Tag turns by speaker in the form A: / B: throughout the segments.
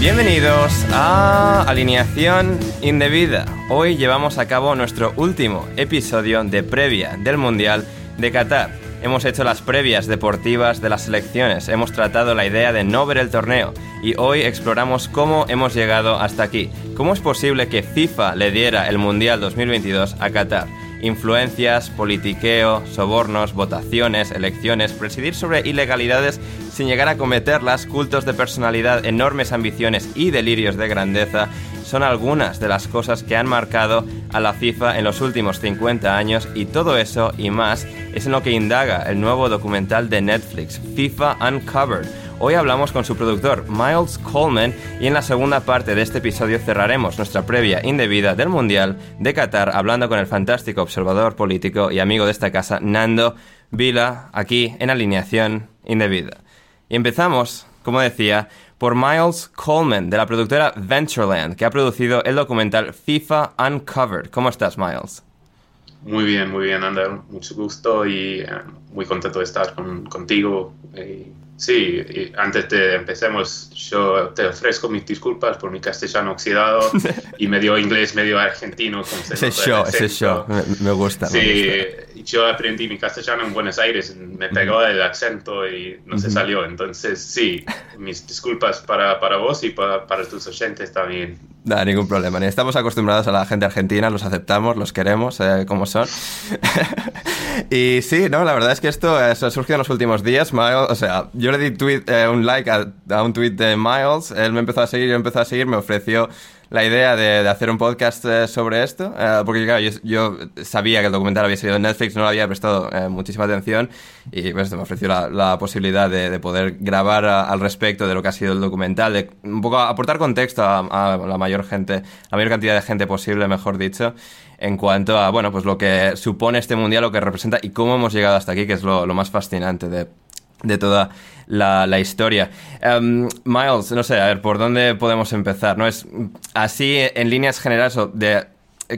A: Bienvenidos a Alineación Indebida. Hoy llevamos a cabo nuestro último episodio de previa del Mundial de Qatar. Hemos hecho las previas deportivas de las selecciones, hemos tratado la idea de no ver el torneo y hoy exploramos cómo hemos llegado hasta aquí. ¿Cómo es posible que FIFA le diera el Mundial 2022 a Qatar? Influencias, politiqueo, sobornos, votaciones, elecciones, presidir sobre ilegalidades sin llegar a cometerlas, cultos de personalidad, enormes ambiciones y delirios de grandeza, son algunas de las cosas que han marcado a la FIFA en los últimos 50 años y todo eso y más es en lo que indaga el nuevo documental de Netflix, FIFA Uncovered Hoy hablamos con su productor, Miles Coleman, y en la segunda parte de este episodio cerraremos nuestra previa indebida del Mundial de Qatar hablando con el fantástico observador político y amigo de esta casa, Nando Vila, aquí en Alineación Indebida. Y empezamos, como decía, por Miles Coleman, de la productora Ventureland, que ha producido el documental FIFA Uncovered. ¿Cómo estás, Miles?
B: Muy bien, muy bien, Ander. Mucho gusto y eh, muy contento de estar contigo. Eh, Sí, antes de empecemos, yo te ofrezco mis disculpas por mi castellano oxidado y medio inglés, medio argentino.
A: ese show, ese show, me, gusta.
B: Sí, yo aprendí mi castellano en Buenos Aires, me pegó el acento y no se salió. Entonces, sí, mis disculpas para, para vos y para, para tus oyentes también.
A: No, ningún problema. Estamos acostumbrados a la gente argentina, los aceptamos, los queremos, eh, como son. y sí, no, la verdad es que esto ha surgido en los últimos días. Miles, o sea, yo le di tweet, eh, un like a, un tweet de Miles, él me empezó a seguir, yo empezó a seguir, me ofreció la idea de, hacer un podcast eh, sobre esto, eh, porque claro, yo, sabía que el documental había salido en Netflix, no le había prestado eh, muchísima atención y pues, me ofreció la, posibilidad de, poder grabar al respecto de lo que ha sido el documental, de un poco aportar contexto a, la mayor gente, la mayor cantidad de gente posible, mejor dicho en cuanto a, bueno, pues lo que supone este mundial, lo que representa y cómo hemos llegado hasta aquí, que es lo, lo más fascinante de, de toda la, historia. Em, Miles, no sé, a ver, ¿por dónde podemos empezar? ¿No? Es así, en líneas generales, de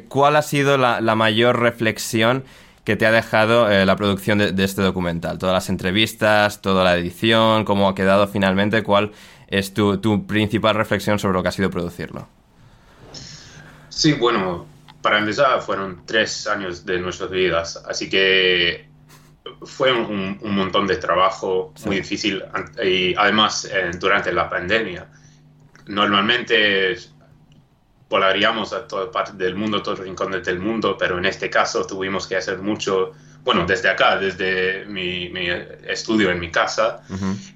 A: cuál ha sido la, mayor reflexión que te ha dejado eh, la producción de, este documental? Todas las entrevistas, toda la edición, cómo ha quedado finalmente, ¿cuál es tu, tu principal reflexión sobre lo que ha sido producirlo?
B: Sí, bueno, para empezar fueron tres años de nuestras vidas, así que fue un, montón de trabajo muy difícil y además eh, durante la pandemia. Normalmente volaríamos a todas partes del mundo, todos los rincones del mundo, pero en este caso tuvimos que hacer mucho, bueno, desde acá, desde mi, estudio en mi casa.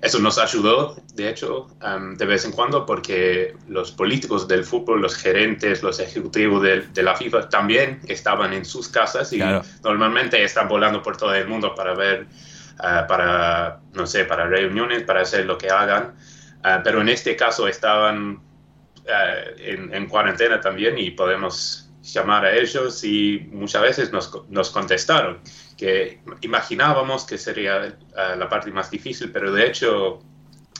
B: Eso nos ayudó, de hecho, de vez en cuando, porque los políticos del fútbol, los gerentes, los ejecutivos de, la FIFA también estaban en sus casas y normalmente están volando por todo el mundo para ver, ah, para, no sé, para reuniones, para hacer lo que hagan. Ah, pero en este caso estaban ah, en, en cuarentena también y podemos llamar a ellos y muchas veces nos, nos contestaron que imaginábamos que sería eh, la parte más difícil, pero de hecho,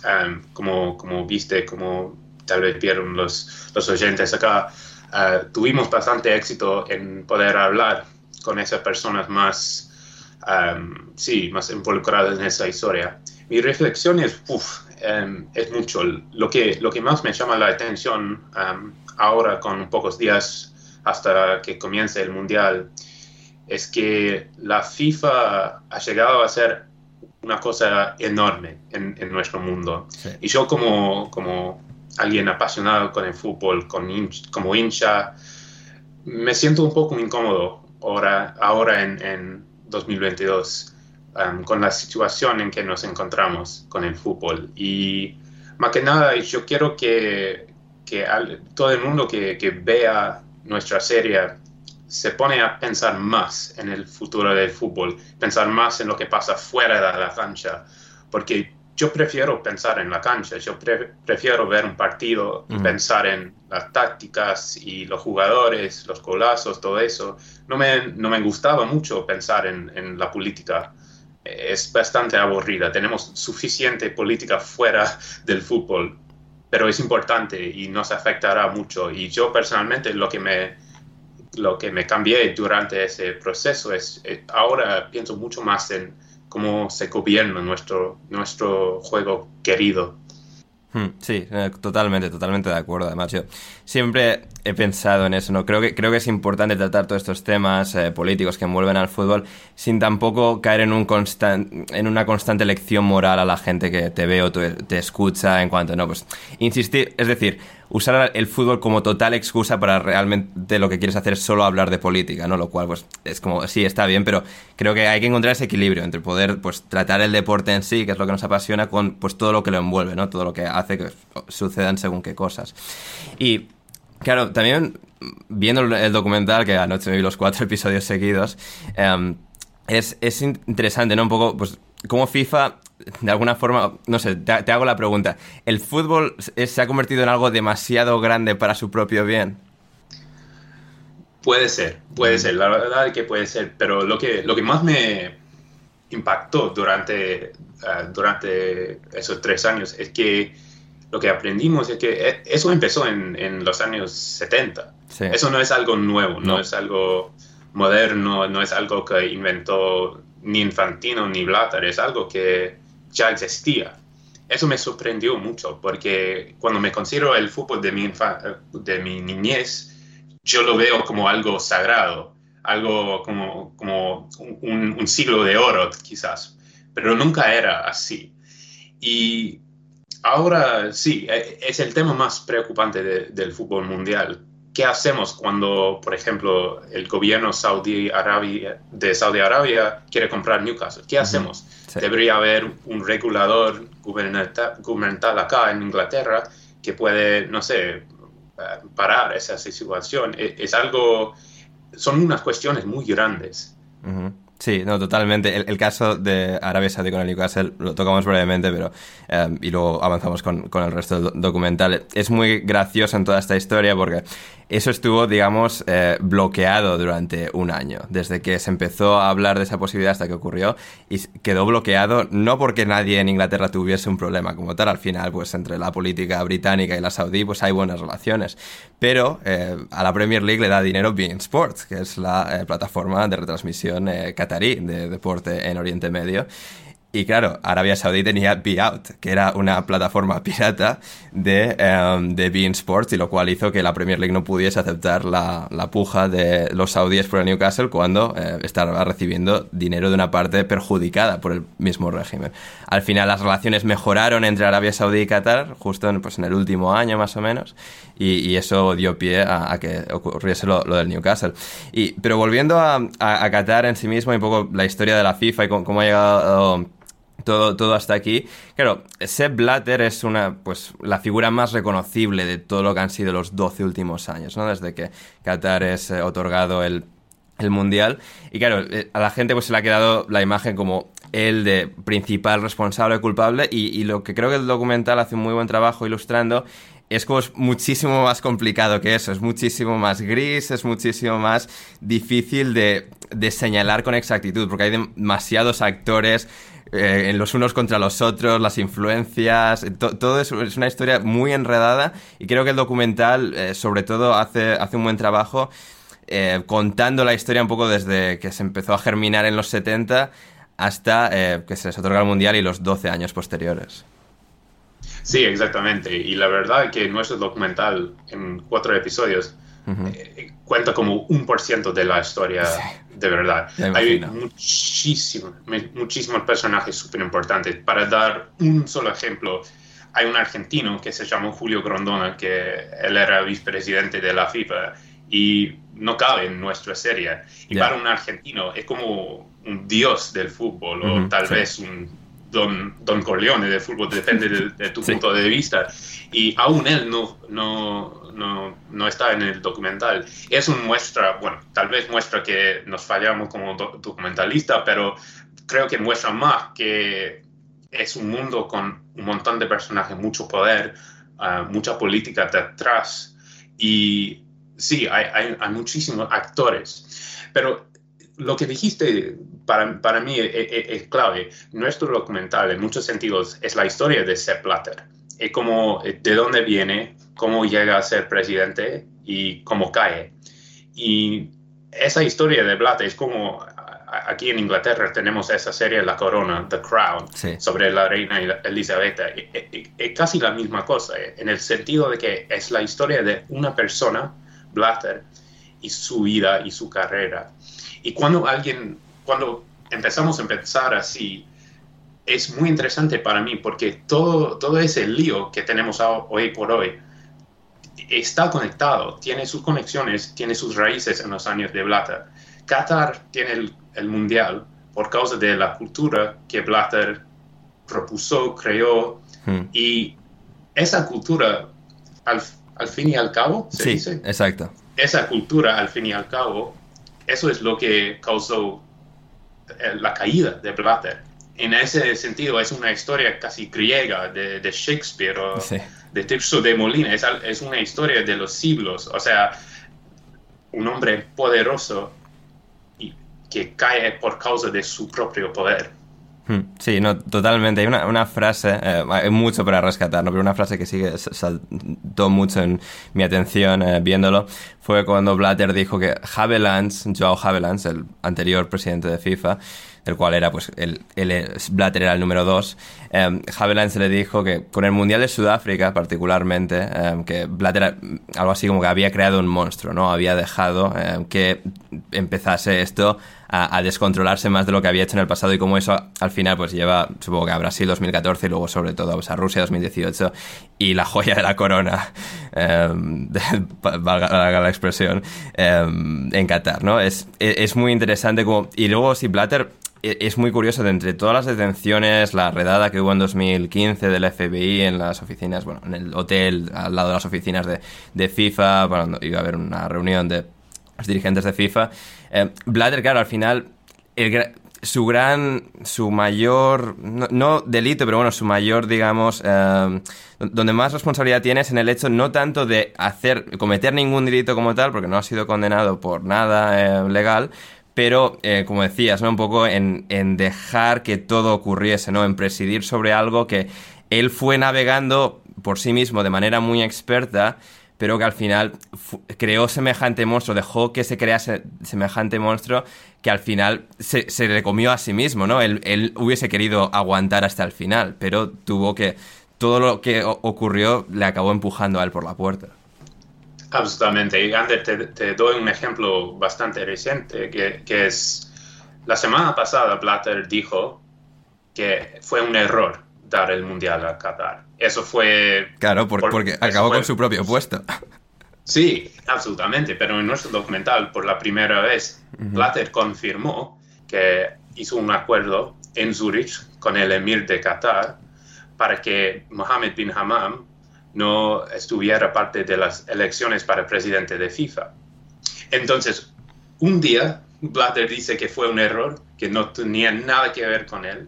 B: em, como, como viste, como tal vez vieron los, los oyentes acá, eh, tuvimos bastante éxito en poder hablar con esas personas más, em, sí, más involucradas en esa historia. Mi reflexión es, em, es mucho. Lo que, lo que más me llama la atención ahora, con pocos días hasta que comience el Mundial, es que la FIFA ha llegado a ser una cosa enorme en, nuestro mundo. Y yo como, como alguien apasionado con el fútbol, con como hincha, me siento un poco incómodo ahora, ahora en, 2022 um, con la situación en que nos encontramos con el fútbol. Y más que nada, yo quiero que, que todo el mundo que, que vea nuestra serie se pone a pensar más en el futuro del fútbol, pensar más en lo que pasa fuera de la cancha, porque yo prefiero pensar en la cancha, yo prefiero ver un partido y pensar en las tácticas y los jugadores, los colazos, todo eso. No me, no me gustaba mucho pensar en, en la política. Es bastante aburrida. Tenemos suficiente política fuera del fútbol pero es importante y nos afectará mucho. Y yo personalmente lo que me, lo que me cambié durante ese proceso es, eh, ahora pienso mucho más en cómo se gobierna nuestro, nuestro juego querido.
A: Hmm, sí, eh, totalmente, totalmente de acuerdo. Además, yo siempre he pensado en eso, ¿no? Creo que, creo que es importante tratar todos estos temas eh, políticos que envuelven al fútbol sin tampoco caer en, un constan en una constante lección moral a la gente que te ve o te escucha en cuanto, no, pues, insistir, es decir, usar el fútbol como total excusa para realmente lo que quieres hacer es solo hablar de política, ¿no? Lo cual, pues, es como, sí, está bien, pero creo que hay que encontrar ese equilibrio entre poder, pues, tratar el deporte en sí, que es lo que nos apasiona, con, pues, todo lo que lo envuelve, ¿no? Todo lo que hace que sucedan según qué cosas. Y, claro, también viendo el documental, que anoche me vi los cuatro episodios seguidos, em, es, es interesante, ¿no? Un poco, pues, cómo FIFA de alguna forma, no sé, te, hago la pregunta. ¿El fútbol se ha convertido en algo demasiado grande para su propio bien?
B: Puede ser, puede ser, la verdad es que puede ser, pero lo que, lo que más me impactó durante, ah, durante esos tres años es que lo que aprendimos es que e, eso empezó en, los años 70. Eso no es algo nuevo, no. no es algo moderno, no es algo que inventó ni Infantino ni Blatter, es algo que ya existía. Eso me sorprendió mucho porque cuando me considero el fútbol de mi, de mi niñez, yo lo veo como algo sagrado, algo como, como un, siglo de oro quizás, pero nunca era así. Y ahora sí, e, es el tema más preocupante del fútbol mundial. ¿Qué hacemos cuando, por ejemplo, el gobierno saudí -Arabia, de Saudi Arabia quiere comprar Newcastle? ¿Qué hacemos? Debería haber un regulador gubernamental acá en Inglaterra que puede, no sé, parar esa situación. E, es, algo, son unas cuestiones muy grandes.
A: Sí, no, totalmente. El, caso de Arabia Saudí con el Newcastle lo tocamos brevemente, pero eh, y luego avanzamos con, con, el resto del documental. Es muy gracioso en toda esta historia porque eso estuvo, digamos, eh, bloqueado durante un año, desde que se empezó a hablar de esa posibilidad hasta que ocurrió, y quedó bloqueado no porque nadie en Inglaterra tuviese un problema como tal, al final, pues entre la política británica y la saudí, pues hay buenas relaciones, pero eh, a la Premier League le da dinero Bein Sports, que es la eh, plataforma de retransmisión de deporte en Oriente Medio, Y claro, Arabia Saudí tenía Out, que era una plataforma pirata de, um, de Bein Sports, y lo cual hizo que la Premier League no pudiese aceptar la, la puja de los saudíes por el Newcastle cuando eh, estaba recibiendo dinero de una parte perjudicada por el mismo régimen. Al final las relaciones mejoraron entre Arabia Saudí y Qatar, justo en, pues, en el último año más o menos, y, eso dio pie a, que ocurriese lo, del Newcastle. Y, pero volviendo a, a, Qatar en sí mismo y un poco la historia de la FIFA y cómo ha llegado todo, todo hasta aquí. Claro, Sepp Blatter es una, pues, la figura más reconocible de todo lo que han sido los 12 últimos años, ¿no? Desde que Qatar es eh, otorgado el, el Mundial. Y claro, eh, a la gente pues se le ha quedado la imagen como el de principal responsable culpable y, y, lo que creo que el documental hace un muy buen trabajo ilustrando es como muchísimo más complicado que eso, es muchísimo más gris, es muchísimo más difícil de, de señalar con exactitud, porque hay demasiados actores, eh, los unos contra los otros, las influencias, todo es, es, una historia muy enredada y creo que el documental eh, sobre todo hace, hace un buen trabajo eh, contando la historia un poco desde que se empezó a germinar en los 70 hasta que se les otorga el Mundial y los 12 años posteriores.
B: Sí, exactamente. Y la verdad que nuestro documental en cuatro episodios cuenta como un por ciento de la historia de verdad. Hay muchísimos, muchísimos personajes súper importantes. Para dar un solo ejemplo, hay un argentino que se llamó Julio Grondona, que él era vicepresidente de la FIFA y no cabe en nuestra serie. Y para un argentino es como un dios del fútbol o tal vez un Don, Don Corleone del fútbol, depende de, tu punto de vista. Y aún él no, no, no, no, está en el documental. Eso muestra, bueno, tal vez muestra que nos fallamos como documentalista, pero creo que muestra más que es un mundo con un montón de personajes, mucho poder, ah, mucha política detrás. Y sí, hay, hay, muchísimos actores. Pero lo que dijiste para, para mí es, clave. Nuestro documental, en muchos sentidos, es la historia de Sepp Blatter. Es como eh, de dónde viene, cómo llega a ser presidente y cómo cae. Y esa historia de Blatter es como aquí en Inglaterra tenemos esa serie La Corona, The Crown, sobre la reina Elizabeth. Es casi la misma cosa, eh, en el sentido de que es la historia de una persona, Blatter, y su vida y su carrera. Y cuando alguien, cuando empezamos a pensar así, es muy interesante para mí porque todo, todo ese lío que tenemos hoy por hoy está conectado, tiene sus conexiones, tiene sus raíces en los años de Blatter. Qatar tiene el, mundial por causa de la cultura que Blatter propuso, creó, hmm. y esa cultura, al, al, fin y al cabo,
A: ¿se sí, Exacto.
B: Esa cultura, al fin y al cabo, eso es lo que causó eh, la caída de Blatter. En ese sentido, es una historia casi griega de, Shakespeare o de Tirso de Molina. Es, es una historia de los siglos. O sea, un hombre poderoso y que cae por causa de su propio poder.
A: Hmm. Sí, no, totalmente. Hay una, frase, eh, hay mucho para rescatar, ¿no? pero una frase que sigue saltó mucho en mi atención eh, viéndolo fue cuando Blatter dijo que Havelands, Joao Havelands, el anterior presidente de FIFA, el cual era, pues, el, el Blatter era el número dos, eh, Havelands le dijo que con el Mundial de Sudáfrica, particularmente, em, que Blatter, algo así como que había creado un monstruo, ¿no? Había dejado que empezase esto a, descontrolarse más de lo que había hecho en el pasado y como eso al final pues lleva, supongo que a Brasil 2014 y luego sobre todo pues, a Rusia 2018 y la joya de la corona, em, valga, la expresión, em, en Qatar, ¿no? Es, es, muy interesante como... Y luego si Blatter es muy curioso de entre todas las detenciones, la redada que hubo en 2015 del FBI en las oficinas, bueno, en el hotel al lado de las oficinas de, de FIFA, cuando iba a haber una reunión de los dirigentes de FIFA. Eh, Blatter, claro, al final, su gran, su mayor, no, delito, pero bueno, su mayor, digamos, eh, donde más responsabilidad tiene es en el hecho no tanto de hacer, cometer ningún delito como tal, porque no ha sido condenado por nada eh, legal, pero como decías, ¿no? Un poco en, en, dejar que todo ocurriese, ¿no? En presidir sobre algo que él fue navegando por sí mismo de manera muy experta, pero que al final creó semejante monstruo, dejó que se crease semejante monstruo que al final se, se le comió a sí mismo, ¿no? Él, él, hubiese querido aguantar hasta el final, pero tuvo que... Todo lo que ocurrió le acabó empujando a él por la puerta.
B: Absolutamente. Y Ander, te, doy un ejemplo bastante reciente, que, que es la semana pasada Blatter dijo que fue un error dar el Mundial a Qatar. Eso fue...
A: Claro, porque acabó con su propio puesto.
B: Sí, absolutamente, pero en nuestro documental, por la primera vez, Blatter confirmó que hizo un acuerdo en Zurich con el emir de Qatar para que Mohammed bin Hammam no estuviera parte de las elecciones para presidente de FIFA. Entonces, un día, Blatter dice que fue un error, que no tenía nada que ver con él,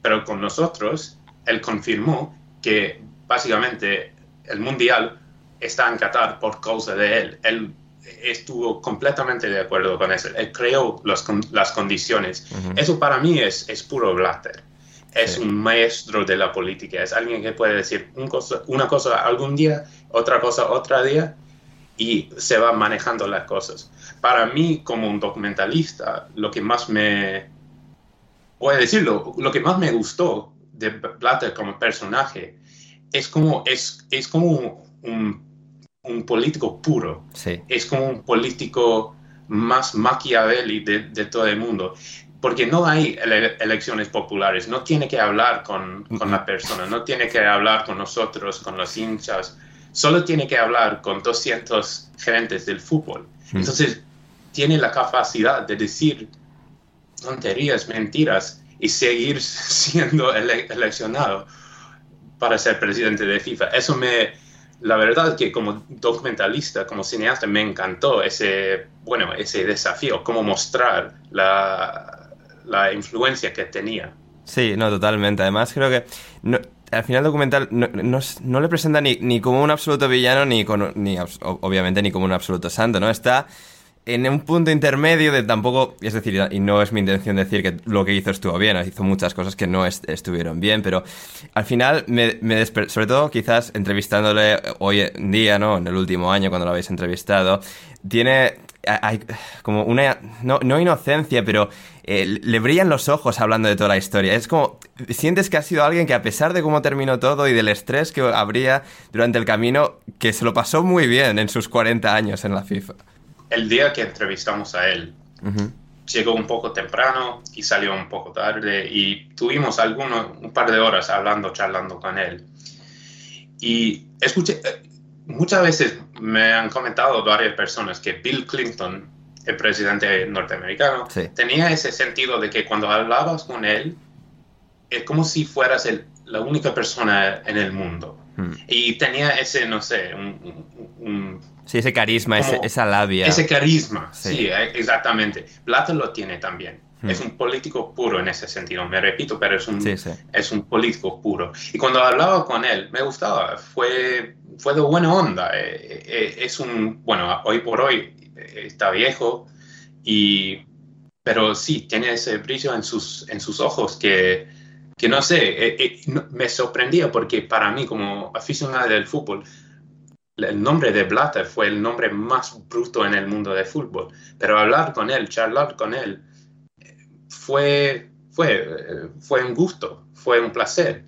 B: pero con nosotros, él confirmó que básicamente el Mundial está en Qatar por causa de él. Él estuvo completamente de acuerdo con eso. Él creó las condiciones. Eso para mí es, es puro Blatter. Es un maestro de la política. Es alguien que puede decir una cosa algún día, otra cosa otro día, y se va manejando las cosas. Para mí, como un documentalista, lo que más me, puede decirlo, lo que más me gustó de Blatter como personaje es como, es, es como un, un político puro. Es como un político más Machiavelli de, de, todo el mundo. Porque no hay elecciones populares, no tiene que hablar con, con, la persona, no tiene que hablar con nosotros, con los hinchas, solo tiene que hablar con 200 gerentes del fútbol. Entonces, tiene la capacidad de decir tonterías, mentiras y seguir siendo eleccionado para ser presidente de FIFA. Eso me, la verdad que como documentalista, como cineasta, me encantó ese, bueno, ese desafío, cómo mostrar la, la influencia que tenía.
A: Sí, no, totalmente. Además, creo que al final documental no, no, le presenta ni, ni, como un absoluto villano, ni, con, ni obviamente ni como un absoluto santo, ¿no? Está en un punto intermedio de tampoco, es decir, y no es mi intención decir que lo que hizo estuvo bien, hizo muchas cosas que no estuvieron bien, pero al final me, me sobre todo quizás entrevistándole hoy en día, ¿no? En el último año cuando lo habéis entrevistado, tiene hay como una, no, no inocencia, pero eh, le brillan los ojos hablando de toda la historia. Es como, sientes que ha sido alguien que a pesar de cómo terminó todo y del estrés que habría durante el camino, que se lo pasó muy bien en sus 40 años en la FIFA
B: el día que entrevistamos a él, llegó un poco temprano y salió un poco tarde y tuvimos algunos, un par de horas hablando, charlando con él. Y escuché, eh, muchas veces me han comentado varias personas que Bill Clinton, el presidente norteamericano, tenía ese sentido de que cuando hablabas con él, es como si fueras la única persona en el mundo. Hmm. Y tenía ese, no sé, un
A: Sí, ese carisma, esa labia.
B: Ese carisma, sí, eh, exactamente. Plata lo tiene también. Hmm. Es un político puro en ese sentido, me repito, pero es un, es un político puro. Y cuando hablaba con él, me gustaba, fue, fue de buena onda. Eh, eh, es un, bueno, hoy por hoy está viejo, y, pero sí, tiene ese brillo en sus, en sus ojos que, que no sé, me sorprendía porque para mí como aficionado del fútbol, el nombre de Blatter fue el nombre más bruto en el mundo del fútbol, pero hablar con él, charlar con él, fue, fue, fue un gusto, fue un placer.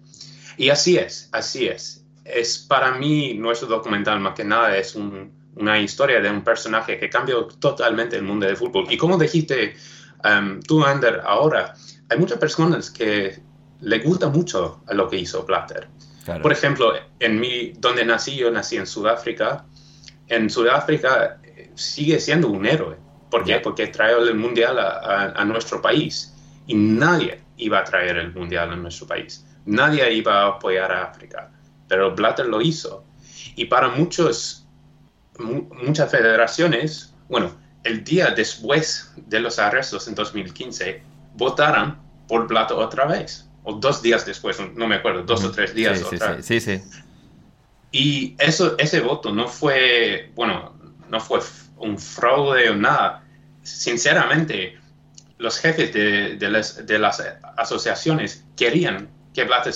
B: Y así es, así es. Es para mí nuestro documental más que nada es una historia de un personaje que cambió totalmente el mundo del fútbol. Y como dijiste um, tú, Ander, ahora, hay muchas personas que le gusta mucho a lo que hizo Blatter. Por ejemplo, en mi, donde nací, yo nací en Sudáfrica. En Sudáfrica eh, sigue siendo un héroe. ¿Por qué? Porque trajo el mundial a, nuestro país y nadie iba a traer el mundial a nuestro país. Nadie iba a apoyar a África, pero Blatter lo hizo. Y para muchos, muchas federaciones, bueno, el día después de los arrestos en 2015, votaron por Blatter otra vez o dos días después, no me acuerdo, dos o tres días.
A: Sí, sí, sí,
B: Y eso, ese voto no fue, bueno, no fue un fraude o nada. Sinceramente, los jefes de, de, las, asociaciones querían que Blatter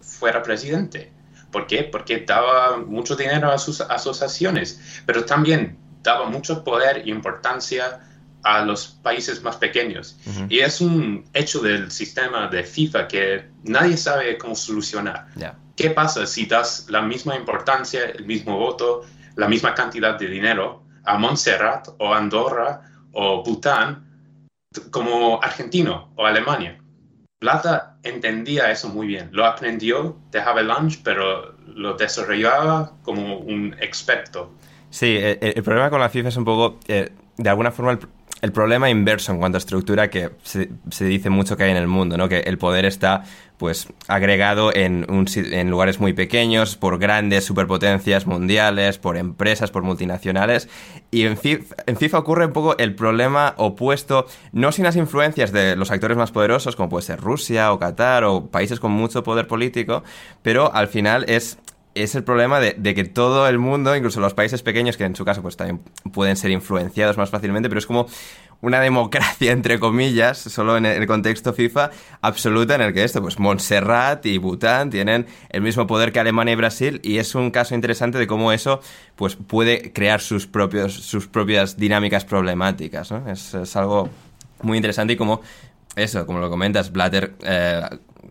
B: fuera presidente, ¿Por qué? Porque daba mucho dinero a sus asociaciones, pero también daba mucho poder e importancia a los países más pequeños. Y es un hecho del sistema de FIFA que nadie sabe cómo solucionar. ¿Qué pasa si das la misma importancia, el mismo voto, la misma cantidad de dinero a Montserrat o Andorra o Bután como argentino o Alemania? Plata entendía eso muy bien, lo aprendió de Havelange, pero lo desarrollaba como un experto.
A: Sí, el, problema con la FIFA es un poco, eh, de alguna forma, el problema inverso en cuanto a estructura que se, dice mucho que hay en el mundo, ¿no? Que el poder está pues agregado en, en lugares muy pequeños, por grandes superpotencias mundiales, por empresas, por multinacionales. Y en FIFA, en FIFA ocurre un poco el problema opuesto, no sin las influencias de los actores más poderosos, como puede ser Rusia o Qatar o países con mucho poder político, pero al final es es el problema de, que todo el mundo, incluso los países pequeños, que en su caso pues también pueden ser influenciados más fácilmente, pero es como una democracia, entre comillas, solo en el contexto FIFA, absoluta en el que esto, pues Montserrat y Bután tienen el mismo poder que Alemania y Brasil y es un caso interesante de cómo eso pues puede crear sus, propios, sus propias dinámicas problemáticas. Es, algo muy interesante y como eso, como lo comentas, Blatter eh,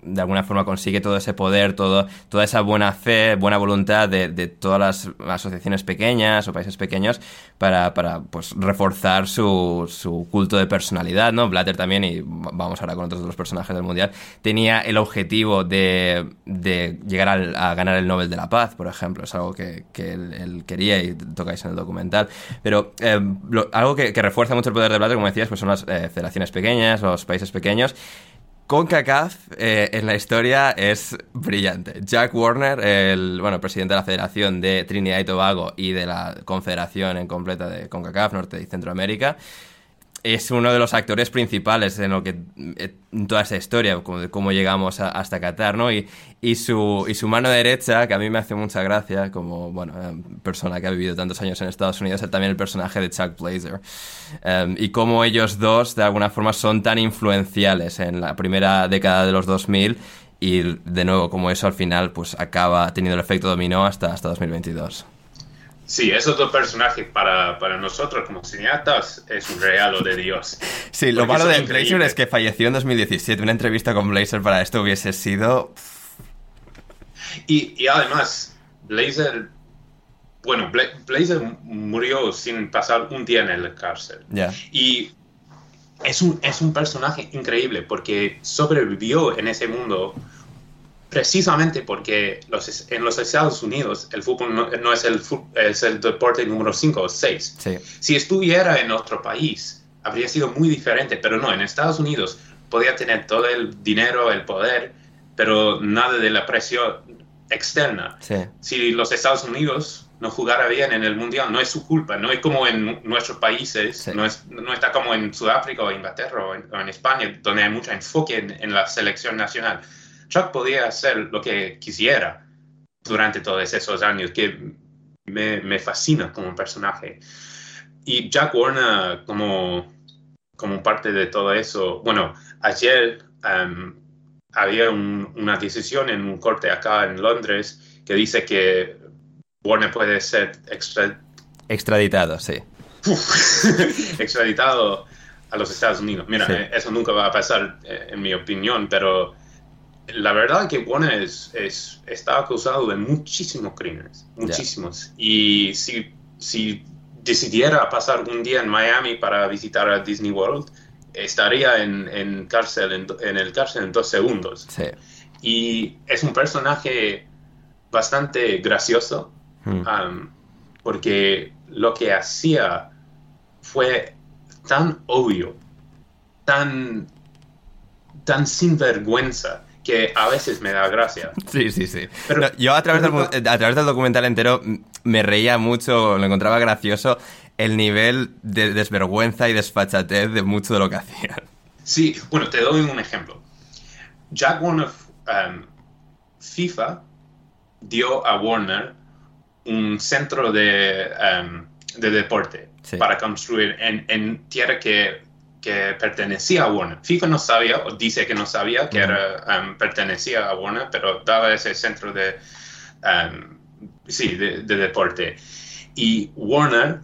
A: de alguna forma consigue todo ese poder, todo, toda esa buena fe, buena voluntad de, de todas las asociaciones pequeñas o países pequeños para, para pues, reforzar su, su, culto de personalidad, ¿no? Blatter también, y vamos ahora con otros de los personajes del Mundial, tenía el objetivo de, de llegar a ganar el Nobel de la Paz, por ejemplo. Es algo que, que él, quería y tocáis en el documental. Pero eh, algo que, que, refuerza mucho el poder de Blatter, como decías, pues son las eh, federaciones pequeñas, los países pequeños. CONCACAF eh, en la historia es brillante. Jack Warner, el bueno, presidente de la Federación de Trinidad y Tobago y de la Confederación en completa de CONCACAF, Norte y Centroamérica, es uno de los actores principales en lo que en toda esa historia, como cómo llegamos hasta Qatar, ¿no? Y, y, su, y su mano derecha, que a mí me hace mucha gracia, como, bueno, eh, persona que ha vivido tantos años en Estados Unidos, es también el personaje de Chuck Blazer. Em, y cómo ellos dos, de alguna forma, son tan influenciales en la primera década de los 2000 y, de nuevo, como eso al final, pues acaba teniendo el efecto dominó hasta, hasta 2022.
B: Sí, esos dos personajes para, para, nosotros como cineastas es un regalo de Dios.
A: Sí, lo malo de Blazer es que falleció en 2017. Una entrevista con Blazer para esto hubiese sido...
B: Y, y además, Blazer... Bueno, Blazer murió sin pasar un día en la cárcel. Y es un, es un personaje increíble porque sobrevivió en ese mundo precisamente porque los, en los Estados Unidos el fútbol no, es, el, es el deporte número 5 o 6. Si estuviera en otro país, habría sido muy diferente, pero no, en Estados Unidos podía tener todo el dinero, el poder, pero nada de la presión externa. Si los Estados Unidos no jugara bien en el Mundial, no es su culpa, no es como en nuestros países, no, es, no está como en Sudáfrica o Inglaterra o en, España, donde hay mucho enfoque en la selección nacional Chuck podía hacer lo que quisiera durante todos esos años, que me, fascina como personaje. Y Jack Warner como, como parte de todo eso, bueno, ayer um, había una decisión en un corte acá en Londres que dice que Warner puede ser
A: extraditado, sí.
B: extraditado a los Estados Unidos. Mira, eh, eso nunca va a pasar, eh, en mi opinión, pero la verdad que Warner es, está acusado de muchísimos crímenes, muchísimos. Y si, si decidiera pasar un día en Miami para visitar a Disney World, estaría en, cárcel, en, el cárcel en dos segundos. Y es un personaje bastante gracioso, hmm. um, porque lo que hacía fue tan obvio, tan, tan sinvergüenza, que a veces me da gracia.
A: Sí, sí, sí. Pero, yo a través, del, a través del documental entero me reía mucho, lo encontraba gracioso el nivel de desvergüenza y desfachatez de mucho de lo que hacían.
B: Sí, bueno, te doy un ejemplo. Jack Warner, um, FIFA dio a Warner un centro de, um, de deporte para construir en, en tierra que que pertenecía a Warner. FIFA no sabía, o dice que no sabía que era, um, pertenecía a Warner, pero daba ese centro de, um, sí, de, de deporte. Y Warner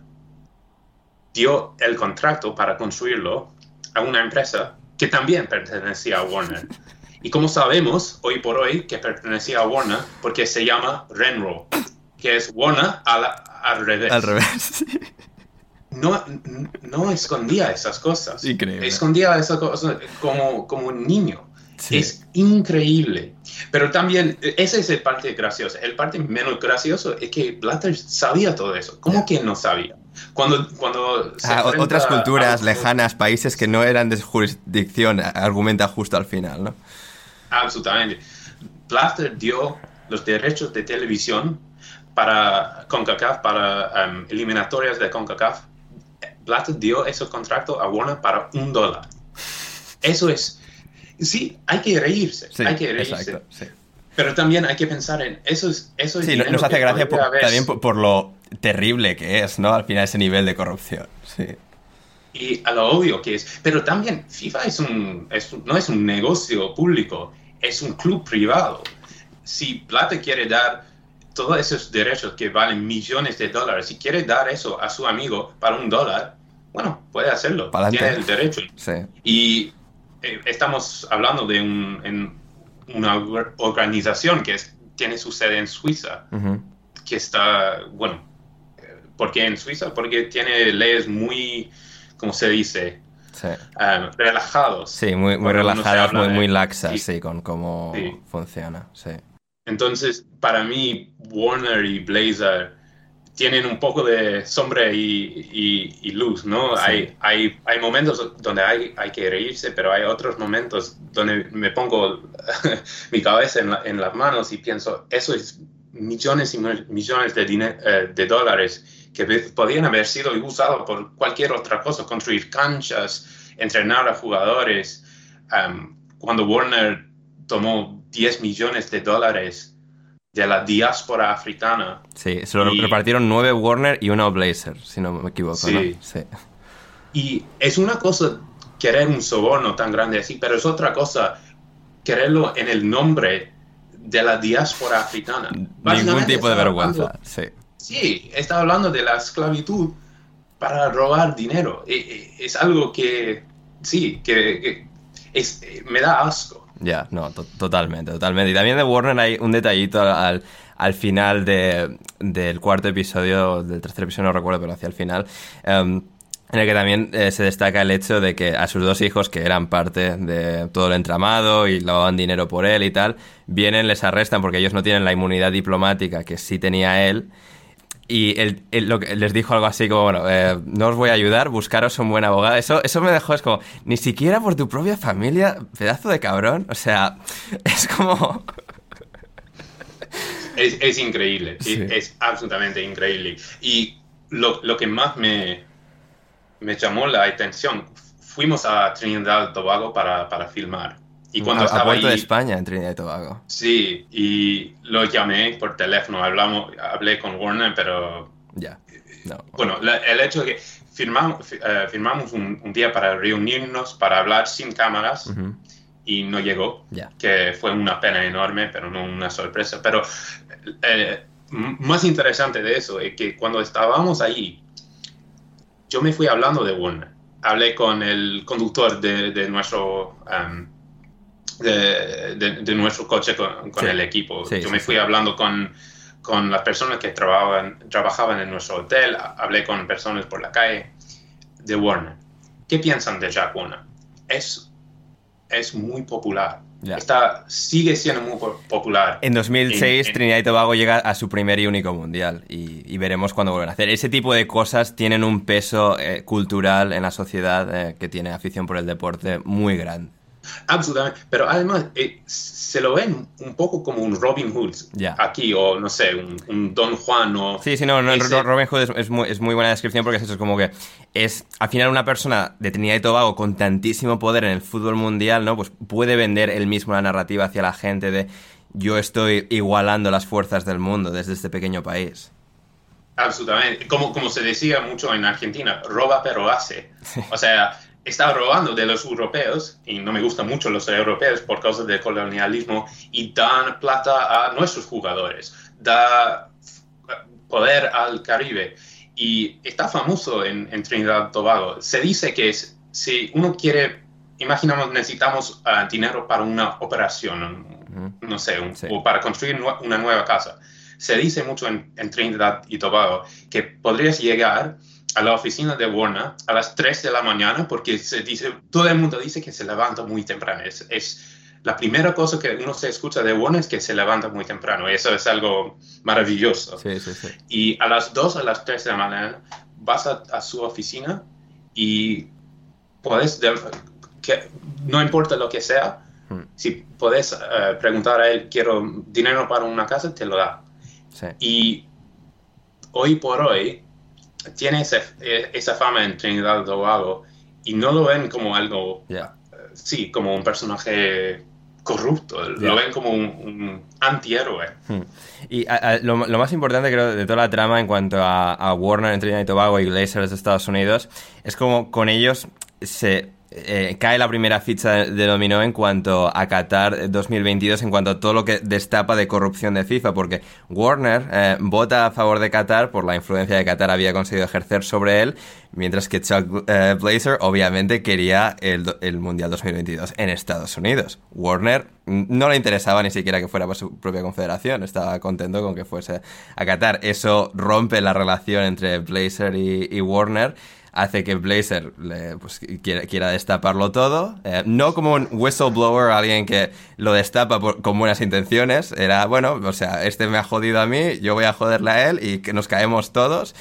B: dio el contrato para construirlo a una empresa que también pertenecía a Warner. Y como sabemos, hoy por hoy, que pertenecía a Warner, porque se llama Renro, que es Warner a la- al revés.
A: Al revés.
B: No, no escondía esas cosas.
A: Increíble.
B: Escondía esas cosas como, como un niño.
A: Sí.
B: Es increíble. Pero también, ese es el parte gracioso. El parte menos gracioso es que Blatter sabía todo eso. ¿Cómo
A: Ya.
B: que no sabía? Cuando, cuando se
A: Ah, otras culturas
B: a-
A: lejanas, países que no eran de jurisdicción, argumenta justo al final, ¿no?
B: Absolutamente. Blatter dio los derechos de televisión para CONCACAF, para um, eliminatorias de CONCACAF. Blatter dio ese contrato a Warner para un dólar. Eso es... Sí, hay que reírse,
A: Sí,
B: hay que reírse.
A: exacto. Sí,
B: Pero también hay que pensar en eso es eso es
A: Sí, nos hace gracia por- también por, por lo terrible que es, ¿no? Al final ese nivel de corrupción. Sí.
B: y a lo obvio que es. Pero también FIFA es un, es un- no es un negocio público, es un club privado. Si Plata quiere dar todos esos derechos que valen millones de dólares, si quiere dar eso a su amigo para un dólar, bueno, puede hacerlo.
A: Pa'lante.
B: Tiene el derecho.
A: Sí.
B: Y eh, estamos hablando de un, en una or- organización que es- tiene su sede en Suiza. Que está, bueno, eh, ¿por qué en Suiza? Porque tiene leyes muy, ¿cómo se dice?
A: Sí.
B: Ah, relajados.
A: Sí, muy, muy relajadas, muy,
B: de-
A: muy laxas,
B: sí.
A: sí, con cómo
B: Sí.
A: funciona. Sí.
B: Entonces, para mí, Warner y Blazer tienen un poco de sombra y, y- y luz, ¿no?
A: Sí.
B: Hay, hay, hay momentos donde hay, hay que reírse, pero hay otros momentos donde me pongo mi cabeza en, la- en las manos y pienso, eso es millones y mil- millones de, eh, de dólares que podían haber sido usados por cualquier otra cosa, construir canchas, entrenar a jugadores. Am, cuando Warner tomó 10 millones de dólares de la diáspora africana,
A: Sí, se lo
B: Y-
A: repartieron nueve Warner y uno Blazer, si no me equivoco,
B: Sí.
A: ¿no? Sí.
B: Y es una cosa querer un soborno tan grande así, pero es otra cosa quererlo en el nombre de la diáspora africana.
A: Ningún tipo de vergüenza,
B: hablando-
A: sí.
B: sí, está hablando de la esclavitud para robar dinero. E- e- Es algo que, sí, que, que es, eh, me da asco.
A: Ya, no, to- totalmente, totalmente. Y también de Warner hay un detallito al, al- al final de- del cuarto episodio, del tercer episodio no recuerdo, pero hacia el final, em, en el que también eh, se destaca el hecho de que a sus dos hijos, que eran parte de todo el entramado y lavaban dinero por él y tal, vienen, les arrestan porque ellos no tienen la inmunidad diplomática que sí tenía él. Y él, él lo que- les dijo algo así como, bueno, eh, no os voy a ayudar, buscaros un buen abogado. Eso, eso me dejó, es como, ni siquiera por tu propia familia, pedazo de cabrón. O sea, es como...
B: Es, es increíble,
A: Sí.
B: es, es absolutamente increíble. Y lo, lo que más me, me llamó la atención, fuimos a Trinidad y Tobago para, para filmar. Y cuando
A: a, a
B: estaba
A: Puerto
B: ahí,
A: de España, en Trinidad y Tobago.
B: sí, y lo llamé por teléfono, hablamos, hablé con Warner, pero
A: Ya. No.
B: bueno, la- el hecho de que firmamos, fi- eh, firmamos un, un día para reunirnos, para hablar sin cámaras, y no llegó,
A: Ya.
B: que fue una pena enorme, pero no una sorpresa. Pero eh, más interesante de eso es que cuando estábamos ahí, yo me fui hablando de Warner. Hablé con el conductor de, de nuestro um, de, de- de nuestro coche con, con
A: Sí.
B: el equipo.
A: Sí,
B: yo
A: sí,
B: me fui hablando con, con las personas que trabajaban, trabajaban en nuestro hotel, ha- hablé con personas por la calle de Warner. ¿Qué piensan de Jack Warner? Es, es muy popular.
A: Ya.
B: Está, sigue siendo muy po- popular.
A: En 2006
B: En- en-
A: Trinidad y Tobago llega a su primer y único mundial y, y veremos cuándo vuelven a hacer. Ese tipo de cosas tienen un peso eh, cultural en la sociedad eh, que tiene afición por el deporte muy grande.
B: Absolutamente. Pero además eh, se lo ven un poco como un Robin Hood aquí, o no sé, un, un Don Juan o...
A: Sí, sí, no, no
B: ese-
A: Ro- Robin Hood es, es muy, es muy buena descripción porque es eso, es como que es al final una persona de Trinidad y Tobago con tantísimo poder en el fútbol mundial, ¿no? Pues puede vender él mismo la narrativa hacia la gente de yo estoy igualando las fuerzas del mundo desde este pequeño país.
B: Absolutamente. Como, como se decía mucho en Argentina, roba pero hace. O sea, está robando de los europeos, y no me gustan mucho los europeos por causa del colonialismo, y dan plata a nuestros jugadores, da poder al Caribe. Y está famoso en, Trinidad y Tobago. Se dice que si uno quiere, imaginamos, necesitamos ah, dinero para una operación, no sé, o para construir una nueva casa. Se dice mucho en, en Trinidad y Tobago que podrías llegar a la oficina de Warner a las 3 de la mañana porque se dice, todo el mundo dice que se levanta muy temprano. Es, es la primera cosa que uno se escucha de Warner es que se levanta muy temprano. Eso es algo maravilloso.
A: Sí, sí, sí.
B: Y a las 2 a las 3 de la mañana vas a, su oficina y puedes, que, no importa lo que sea, hmm. si puedes eh, preguntar a él, quiero dinero para una casa, te lo da. Y hoy por hoy, tiene eh, esa fama en Trinidad y Tobago y no lo ven como algo, eh, sí, como un personaje corrupto, lo ven como un, antihéroe. Hmm.
A: Y lo, más importante creo de toda la trama en cuanto a, Warner en Trinidad y Tobago y Glazers de Estados Unidos es como con ellos se eh, cae la primera ficha de dominó en cuanto a Qatar 2022, en cuanto a todo lo que destapa de corrupción de FIFA, porque Warner eh, vota a favor de Qatar por la influencia que Qatar había conseguido ejercer sobre él, mientras que Chuck eh, Blazer obviamente quería el, el, Mundial 2022 en Estados Unidos. Warner no le interesaba ni siquiera que fuera por su propia confederación, estaba contento con que fuese a Qatar. Eso rompe la relación entre Blazer y Warner hace que Blazer pues, quiera, destaparlo todo. Eh, no como un whistleblower, alguien que lo destapa con buenas intenciones. Era, bueno, o sea, este me ha jodido a mí, yo voy a joderle a él y que nos caemos todos.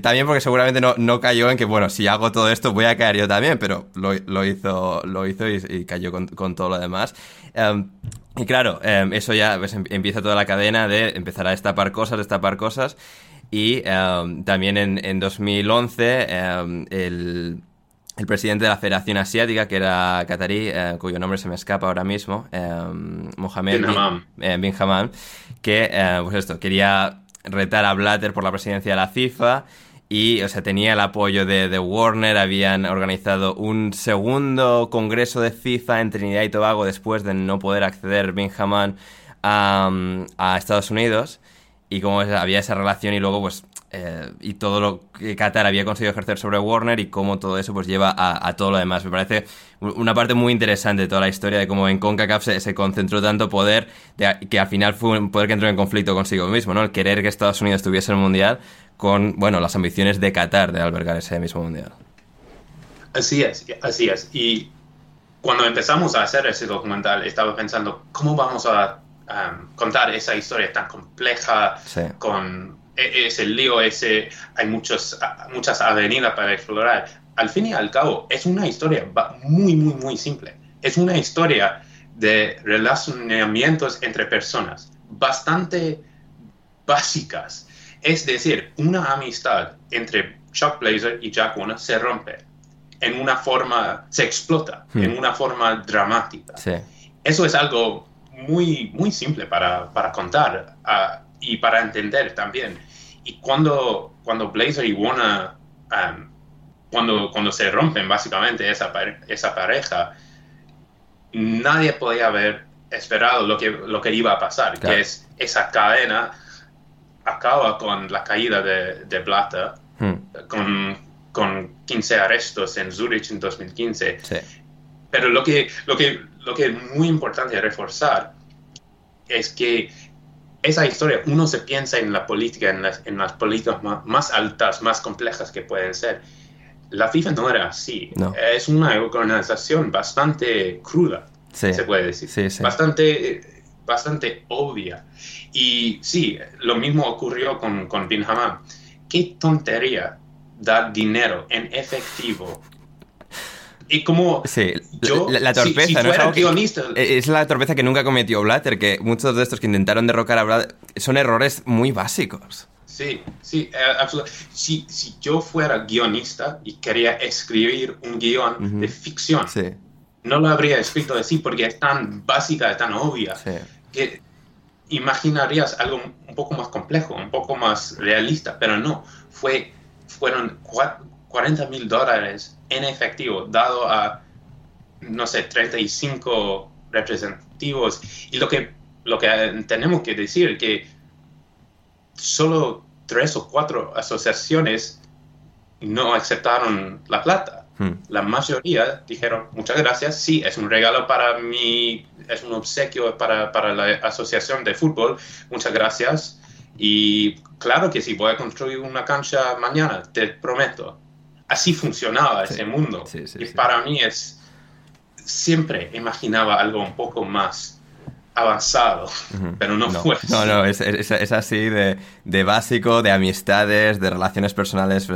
A: También porque seguramente no, no cayó en que, bueno, si hago todo esto voy a caer yo también, pero lo, lo hizo, lo hizo y, cayó con, con, todo lo demás. Em, y claro, em, eso ya pues, em, empieza toda la cadena de empezar a destapar cosas, destapar cosas. Y em, también en, en 2011 em, el, el, presidente de la Federación Asiática, que era catarí, eh, cuyo nombre se me escapa ahora mismo, em, Mohamed Bin, Hammam, eh, que eh, pues esto, quería retar a Blatter por la presidencia de la FIFA y, o sea, tenía el apoyo de, de, Warner, habían organizado un segundo congreso de FIFA en Trinidad y Tobago después de no poder acceder Bin Hammam a, a Estados Unidos y cómo había esa relación y luego pues eh, y todo lo que Qatar había conseguido ejercer sobre Warner y cómo todo eso pues lleva a, todo lo demás. Me parece una parte muy interesante de toda la historia de cómo en CONCACAF se, se concentró tanto poder que al final fue un poder que entró en conflicto consigo mismo, ¿no? El querer que Estados Unidos tuviese el Mundial con, bueno, las ambiciones de Qatar de albergar ese mismo Mundial.
B: Así es, así es. Y cuando empezamos a hacer ese documental estaba pensando, ¿cómo vamos a Um, contar esa historia tan compleja, con e, ese lío, ese, hay muchos, muchas avenidas para explorar. Al fin y al cabo, es una historia muy, muy, muy simple. Es una historia de relacionamientos entre personas bastante básicas. Es decir, una amistad entre Chuck Blazer y Jack Warner se rompe en una forma, se explota hmm. en una forma dramática. Eso es algo muy, muy simple para, para contar ah, y para entender también. Y cuando, cuando Blazer y Warner, cuando, cuando se rompen básicamente esa, esa pareja, nadie podía haber esperado lo que, lo que iba a pasar, que es esa cadena acaba con la caída de, de Blatter, hmm. con, con 15 arrestos en Zurich en 2015. Pero lo que, lo que lo que es muy importante reforzar es que esa historia, uno se piensa en la política, en las, en las políticas más, altas, más complejas que pueden ser. La FIFA no era así. Es una organización bastante cruda, se puede decir. Bastante, bastante obvia. Y sí, lo mismo ocurrió con, con Bin Hammam. Qué tontería dar dinero en efectivo y como
A: sí, yo, la, torpeza, ¿no? Es, es la torpeza que nunca cometió Blatter, que muchos de estos que intentaron derrocar a Blatter son errores muy básicos.
B: Sí, sí, eh, absolutamente. Si, si, yo fuera guionista y quería escribir un guion de ficción, no lo habría escrito así porque es tan básica, es tan obvia, que imaginarías algo un poco más complejo, un poco más realista, pero no, fue, fueron cuatro, 40 mil dólares en efectivo dado a, no sé, 35 representativos. Y lo que, lo que tenemos que decir es que solo tres o cuatro asociaciones no aceptaron la plata. Hmm. La mayoría dijeron, muchas gracias, sí, es un regalo para mí, es un obsequio para, para la asociación de fútbol, muchas gracias. Y claro que sí, voy a construir una cancha mañana, te prometo. Así funcionaba ese mundo. y para mí es, siempre imaginaba algo un poco más avanzado, pero no, fue.
A: No, no, es, es, así de, de, básico, de amistades, de relaciones personales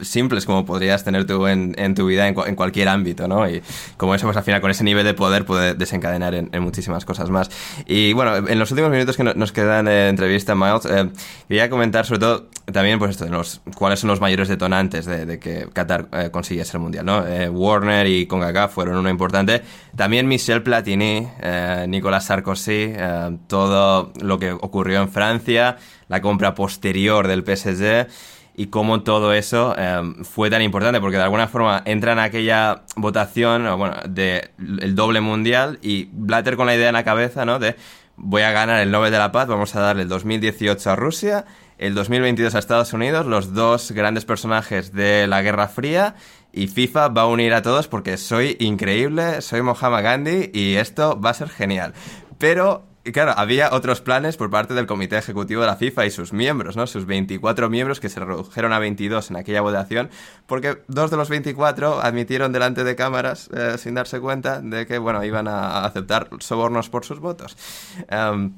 A: simples como podrías tener tú en, en tu vida en, en, cualquier ámbito, ¿no? Y como eso, pues al final con ese nivel de poder puede desencadenar en, muchísimas cosas más. Y bueno, en los últimos minutos que nos quedan de entrevista, Miles, eh, quería comentar sobre todo también, pues esto, los, cuáles son los mayores detonantes de, que Qatar eh, consiguiese el Mundial, ¿no? Eh, Warner y Congaga fueron uno importante. También Michel Platini, Nicolas Sarkozy, eh, todo lo que ocurrió en Francia, la compra posterior del PSG y cómo todo eso eh, fue tan importante, porque de alguna forma entra en aquella votación, bueno, del el doble mundial y Blatter con la idea en la cabeza, ¿no? De voy a ganar el Nobel de la Paz, vamos a darle el 2018 a Rusia, el 2022 a Estados Unidos, los dos grandes personajes de la Guerra Fría y FIFA va a unir a todos porque soy increíble, soy Mohamed Gandhi y esto va a ser genial. Pero claro, había otros planes por parte del Comité Ejecutivo de la FIFA y sus miembros, ¿no? Sus 24 miembros que se redujeron a 22 en aquella votación, porque dos de los 24 admitieron delante de cámaras, eh, sin darse cuenta, de que, bueno, iban a aceptar sobornos por sus votos. Em,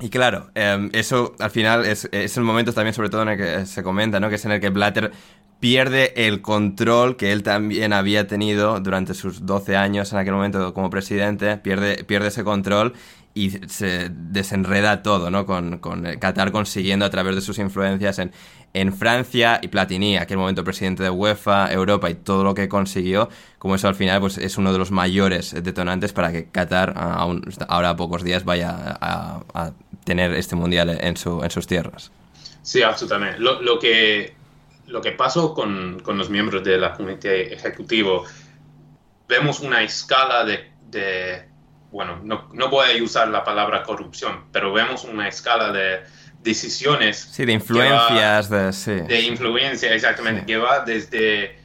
A: y claro, em, eso al final es, es, el momento también, sobre todo, en el que se comenta, ¿no? Que es en el que Blatter pierde el control que él también había tenido durante sus 12 años en aquel momento como presidente, pierde, pierde ese control y se desenreda todo, ¿no? Con, Qatar consiguiendo a través de sus influencias en, Francia y Platini, aquel momento presidente de UEFA, Europa y todo lo que consiguió, como eso al final pues es uno de los mayores detonantes para que Qatar ahora a pocos días vaya a, tener este mundial en, su, en sus tierras.
B: Sí, absolutamente. Lo, lo que, lo que pasó con, con, los miembros de la comité ejecutivo, vemos una escala de bueno, no, no voy a usar la palabra corrupción, pero vemos una escala de decisiones.
A: Sí, de influencias. de,
B: sí. de influencia, exactamente, que va desde,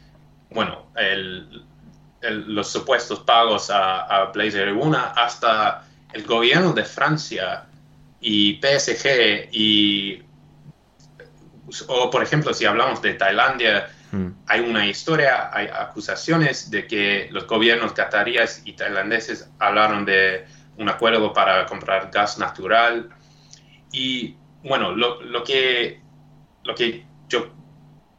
B: bueno, el, los supuestos pagos a, a Blazer Una hasta el gobierno de Francia y PSG y o por ejemplo si hablamos de Tailandia Mm. Hay una historia, hay acusaciones de que los gobiernos cataríes y tailandeses hablaron de un acuerdo para comprar gas natural. Y bueno, lo, lo que, lo que yo,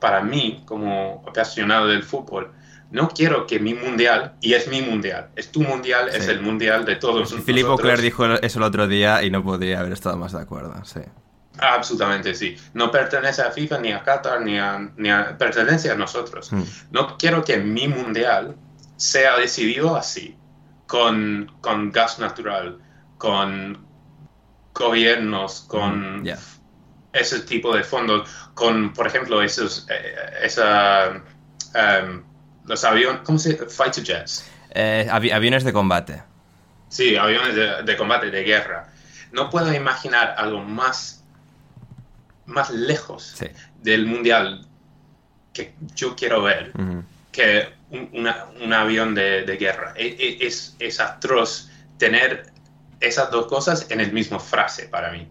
B: para mí, como apasionado del fútbol, no quiero que mi mundial, y es mi mundial, es tu mundial, es el mundial de todos.
A: Filippo Claire dijo eso el otro día y no podría haber estado más de acuerdo, sí.
B: Absolutamente sí. No pertenece a FIFA ni a Qatar ni a, ni a pertenece a nosotros. Mm. No quiero que mi mundial sea decidido así, con, con gas natural, con gobiernos, con mm, ese tipo de fondos, con, por ejemplo, esos, eh, esa, em, los aviones, ¿cómo se? Fighter jets.
A: Eh, aviones de combate.
B: Sí, aviones de, de combate, de guerra. No puedo imaginar algo más más lejos del mundial que yo quiero ver que un, avión de, guerra. E, e, es, es, atroz tener esas dos cosas en el mismo frase para mí.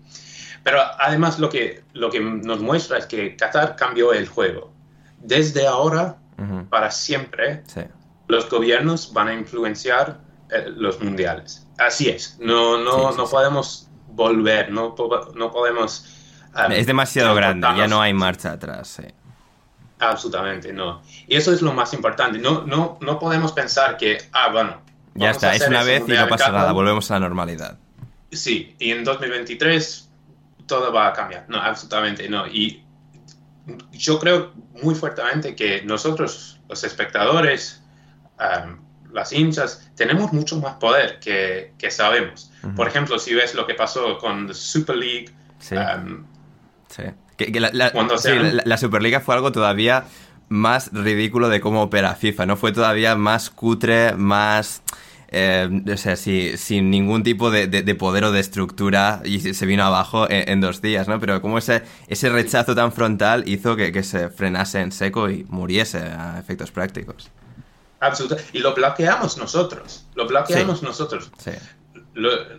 B: Pero además lo que, lo que nos muestra es que Qatar cambió el juego. Desde ahora, para siempre, los gobiernos van a influenciar eh, los mundiales. Así es. No, no, no podemos volver, no, no podemos
A: es demasiado grande, ya no hay marcha atrás.
B: Absolutamente, no. Y eso es lo más importante. No, no, no podemos pensar que, ah, bueno.
A: Ya está, es una vez y no pasa nada, volvemos a la normalidad.
B: Sí, y en 2023 todo va a cambiar. No, absolutamente no. Y yo creo muy fuertemente que nosotros, los espectadores, las hinchas, tenemos mucho más poder que, que sabemos. Por ejemplo, si ves lo que pasó con la Super League,
A: Sí. Que, la, Superliga fue algo todavía más ridículo de cómo opera FIFA, ¿no? Fue todavía más cutre, más... Eh, o sea, sin ningún tipo de, poder o de estructura y se vino abajo en, dos días, ¿no? Pero como ese, ese rechazo tan frontal hizo que, se frenase en seco y muriese a efectos prácticos.
B: Absolutamente. Y lo bloqueamos nosotros. Lo bloqueamos nosotros. Sí.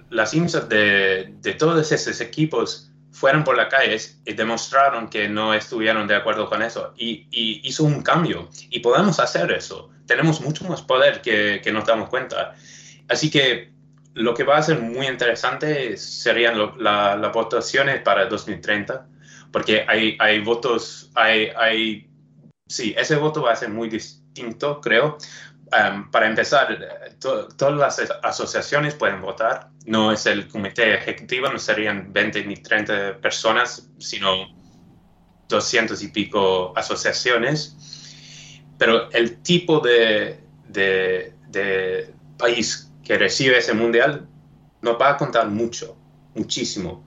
B: las IMSA de, de todos esos equipos fueron por la calle y demostraron que no estuvieron de acuerdo con eso y, hizo un cambio y podemos hacer eso. Tenemos mucho más poder que, que nos damos cuenta. Así que lo que va a ser muy interesante serían las votaciones para 2030, porque hay, hay votos, hay, hay, sí, ese voto va a ser muy distinto, creo, Um, para empezar, todas las asociaciones pueden votar. No es el comité ejecutivo, no serían 20 ni 30 personas, sino 200 y pico asociaciones. Pero el tipo de, de, de país que recibe ese mundial no va a contar mucho, muchísimo.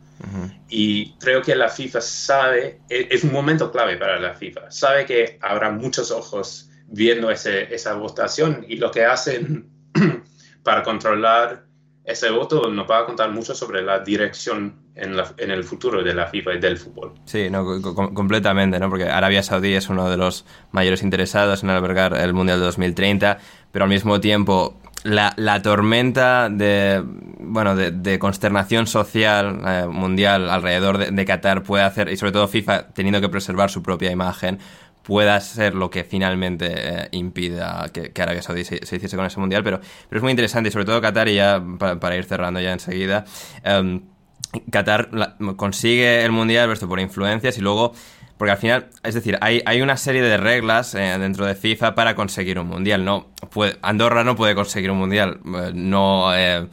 B: Y creo que la FIFA sabe, e, es un momento clave para la FIFA, sabe que habrá muchos ojos viendo esa votación y lo que hacen para controlar ese voto nos va a contar mucho sobre la dirección en, el futuro de la FIFA y del fútbol.
A: Sí, no, completamente, ¿no? porque Arabia Saudí es uno de los mayores interesados en albergar el Mundial de 2030, pero al mismo tiempo la, la tormenta de, bueno, de, consternación social eh, mundial alrededor de, de Qatar puede hacer, y sobre todo FIFA teniendo que preservar su propia imagen, pueda ser lo que finalmente eh, impida que, Arabia Saudí se, hiciese con ese mundial, pero, pero es muy interesante y sobre todo Qatar, y ya para, ir cerrando ya enseguida, em, Qatar consigue el mundial esto por influencias y luego porque al final, es decir, hay, hay una serie de reglas eh, dentro de FIFA para conseguir un mundial. No, Andorra no puede conseguir un mundial. Eh,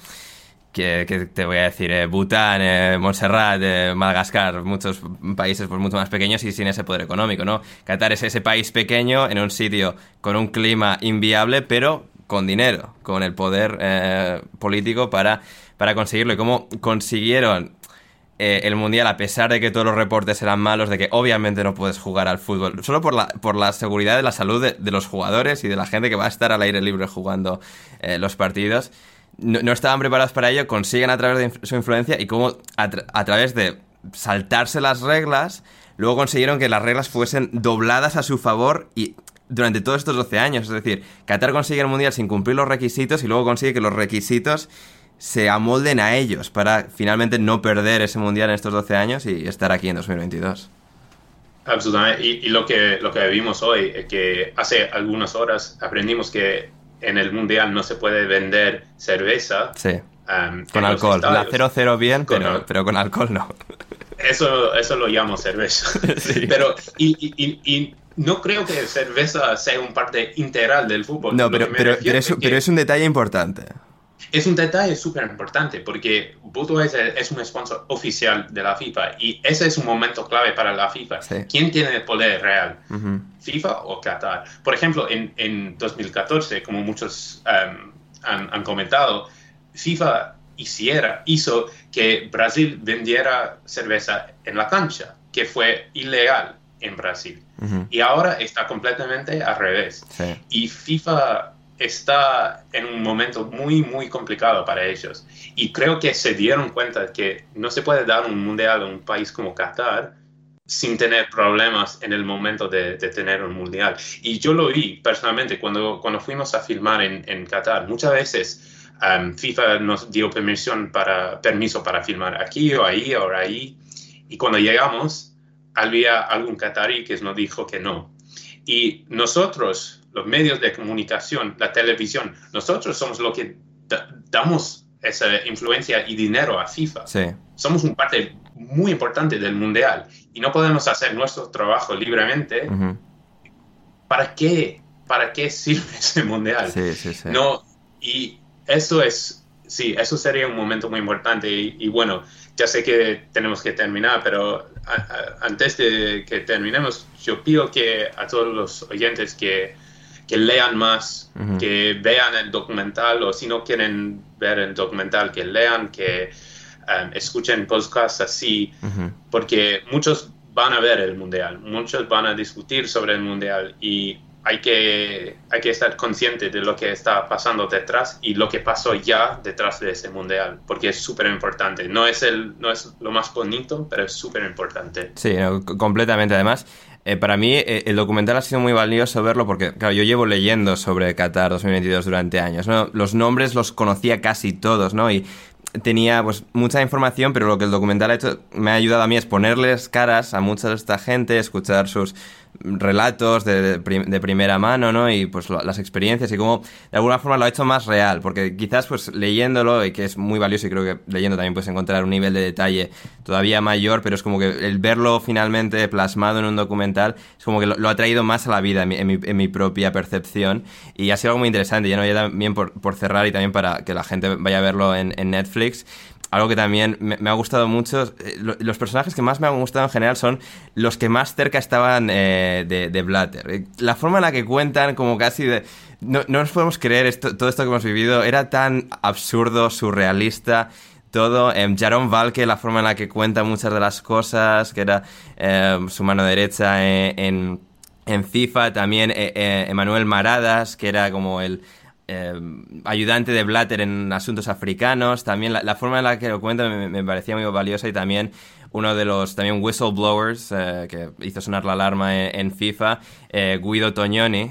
A: no, que, te voy a decir, eh, Bután, eh, Montserrat, eh, Madagascar, muchos países pues mucho más pequeños y sin ese poder económico, ¿no? Qatar es ese país pequeño en un sitio con un clima inviable, pero con dinero, con el poder eh, político para, para conseguirlo. Y cómo consiguieron el Mundial, a pesar de que todos los reportes eran malos, de que obviamente no puedes jugar al fútbol, solo por la, por la seguridad de la salud de, los jugadores y de la gente que va a estar al aire libre jugando los partidos no, estaban preparados para ello, consiguen a través de su influencia y cómo a, través de saltarse las reglas, luego consiguieron que las reglas fuesen dobladas a su favor y durante todos estos 12 años. Es decir, Qatar consigue el Mundial sin cumplir los requisitos y luego consigue que los requisitos se amolden a ellos para finalmente no perder ese Mundial en estos 12 años y estar aquí en 2022.
B: Absolutamente. Y, lo, que, lo que vimos hoy que hace algunas horas aprendimos que en el mundial no se puede vender cerveza.
A: Sí. Um, con alcohol. La 0-0 bien, pero, con alcohol no.
B: Eso, eso lo llamo cerveza. Pero, y, no creo que cerveza sea un parte integral del fútbol.
A: No, pero, pero, pero es un detalle importante.
B: Es un detalle súper importante porque Buto es, es, un sponsor oficial de la FIFA y ese es un momento clave para la FIFA. ¿Quién tiene el poder real? ¿FIFA o Qatar? Por ejemplo, en, en 2014, como muchos um, han, comentado, FIFA hiciera, hizo que Brasil vendiera cerveza en la cancha, que fue ilegal en Brasil. Y ahora está completamente al revés. Y FIFA está en un momento muy, muy complicado para ellos. Y creo que se dieron cuenta que no se puede dar un mundial a un país como Qatar sin tener problemas en el momento de, tener un mundial. Y yo lo vi personalmente cuando, cuando fuimos a filmar en, en Qatar. Muchas veces um, FIFA nos dio permisión para, permiso para filmar aquí o ahí o ahí. Y cuando llegamos, había algún qatarí que nos dijo que no. Y nosotros los medios de comunicación, la televisión, nosotros somos los que damos esa influencia y dinero a FIFA. Somos un parte muy importante del mundial y no podemos hacer nuestro trabajo libremente. ¿Para qué? ¿Para qué sirve ese mundial? no, y eso es, sí, eso sería un momento muy importante y, bueno, ya sé que tenemos que terminar, pero antes de que terminemos, yo pido que a todos los oyentes que que lean más, que vean el documental o si no quieren ver el documental, que lean, que um, escuchen podcasts así, porque muchos van a ver el mundial, muchos van a discutir sobre el mundial y hay que, hay que estar consciente de lo que está pasando detrás y lo que pasó ya detrás de ese mundial, porque es súper importante. No, es el, no es lo más bonito, pero es súper importante.
A: Sí, completamente. Además, eh, para mí eh, el documental ha sido muy valioso verlo porque, claro, yo llevo leyendo sobre Qatar 2022 durante años. Los nombres los conocía casi todos, ¿no? Y tenía pues mucha información, pero lo que el documental ha hecho me ha ayudado a mí es ponerles caras a mucha de esta gente, escuchar sus relatos de, de, primera mano, ¿no? Y pues las experiencias y cómo de alguna forma lo ha hecho más real, porque quizás pues leyéndolo, y que es muy valioso y creo que leyendo también puedes encontrar un nivel de detalle todavía mayor, pero es como que el verlo finalmente plasmado en un documental es como que lo, ha traído más a la vida en mi, en mi, propia percepción y ha sido algo muy interesante. Ya no, ya también por, por cerrar y también para que la gente vaya a verlo en, en Netflix algo que también me, ha gustado mucho, eh, los personajes que más me han gustado en general son los que más cerca estaban eh, de, de, Blatter. Eh, la forma en la que cuentan, como casi de... No, no nos podemos creer todo esto que hemos vivido, era tan absurdo, surrealista todo. Eh, Jaron Valke, la forma en la que cuenta muchas de las cosas, que era su mano derecha en, en, FIFA. También Emanuel Maradas, que era como el, eh, ayudante de Blatter en asuntos africanos. También la, forma en la que lo cuento me, parecía muy valiosa y también uno de los también whistleblowers eh, que hizo sonar la alarma en, FIFA, eh, Guido Tognoni,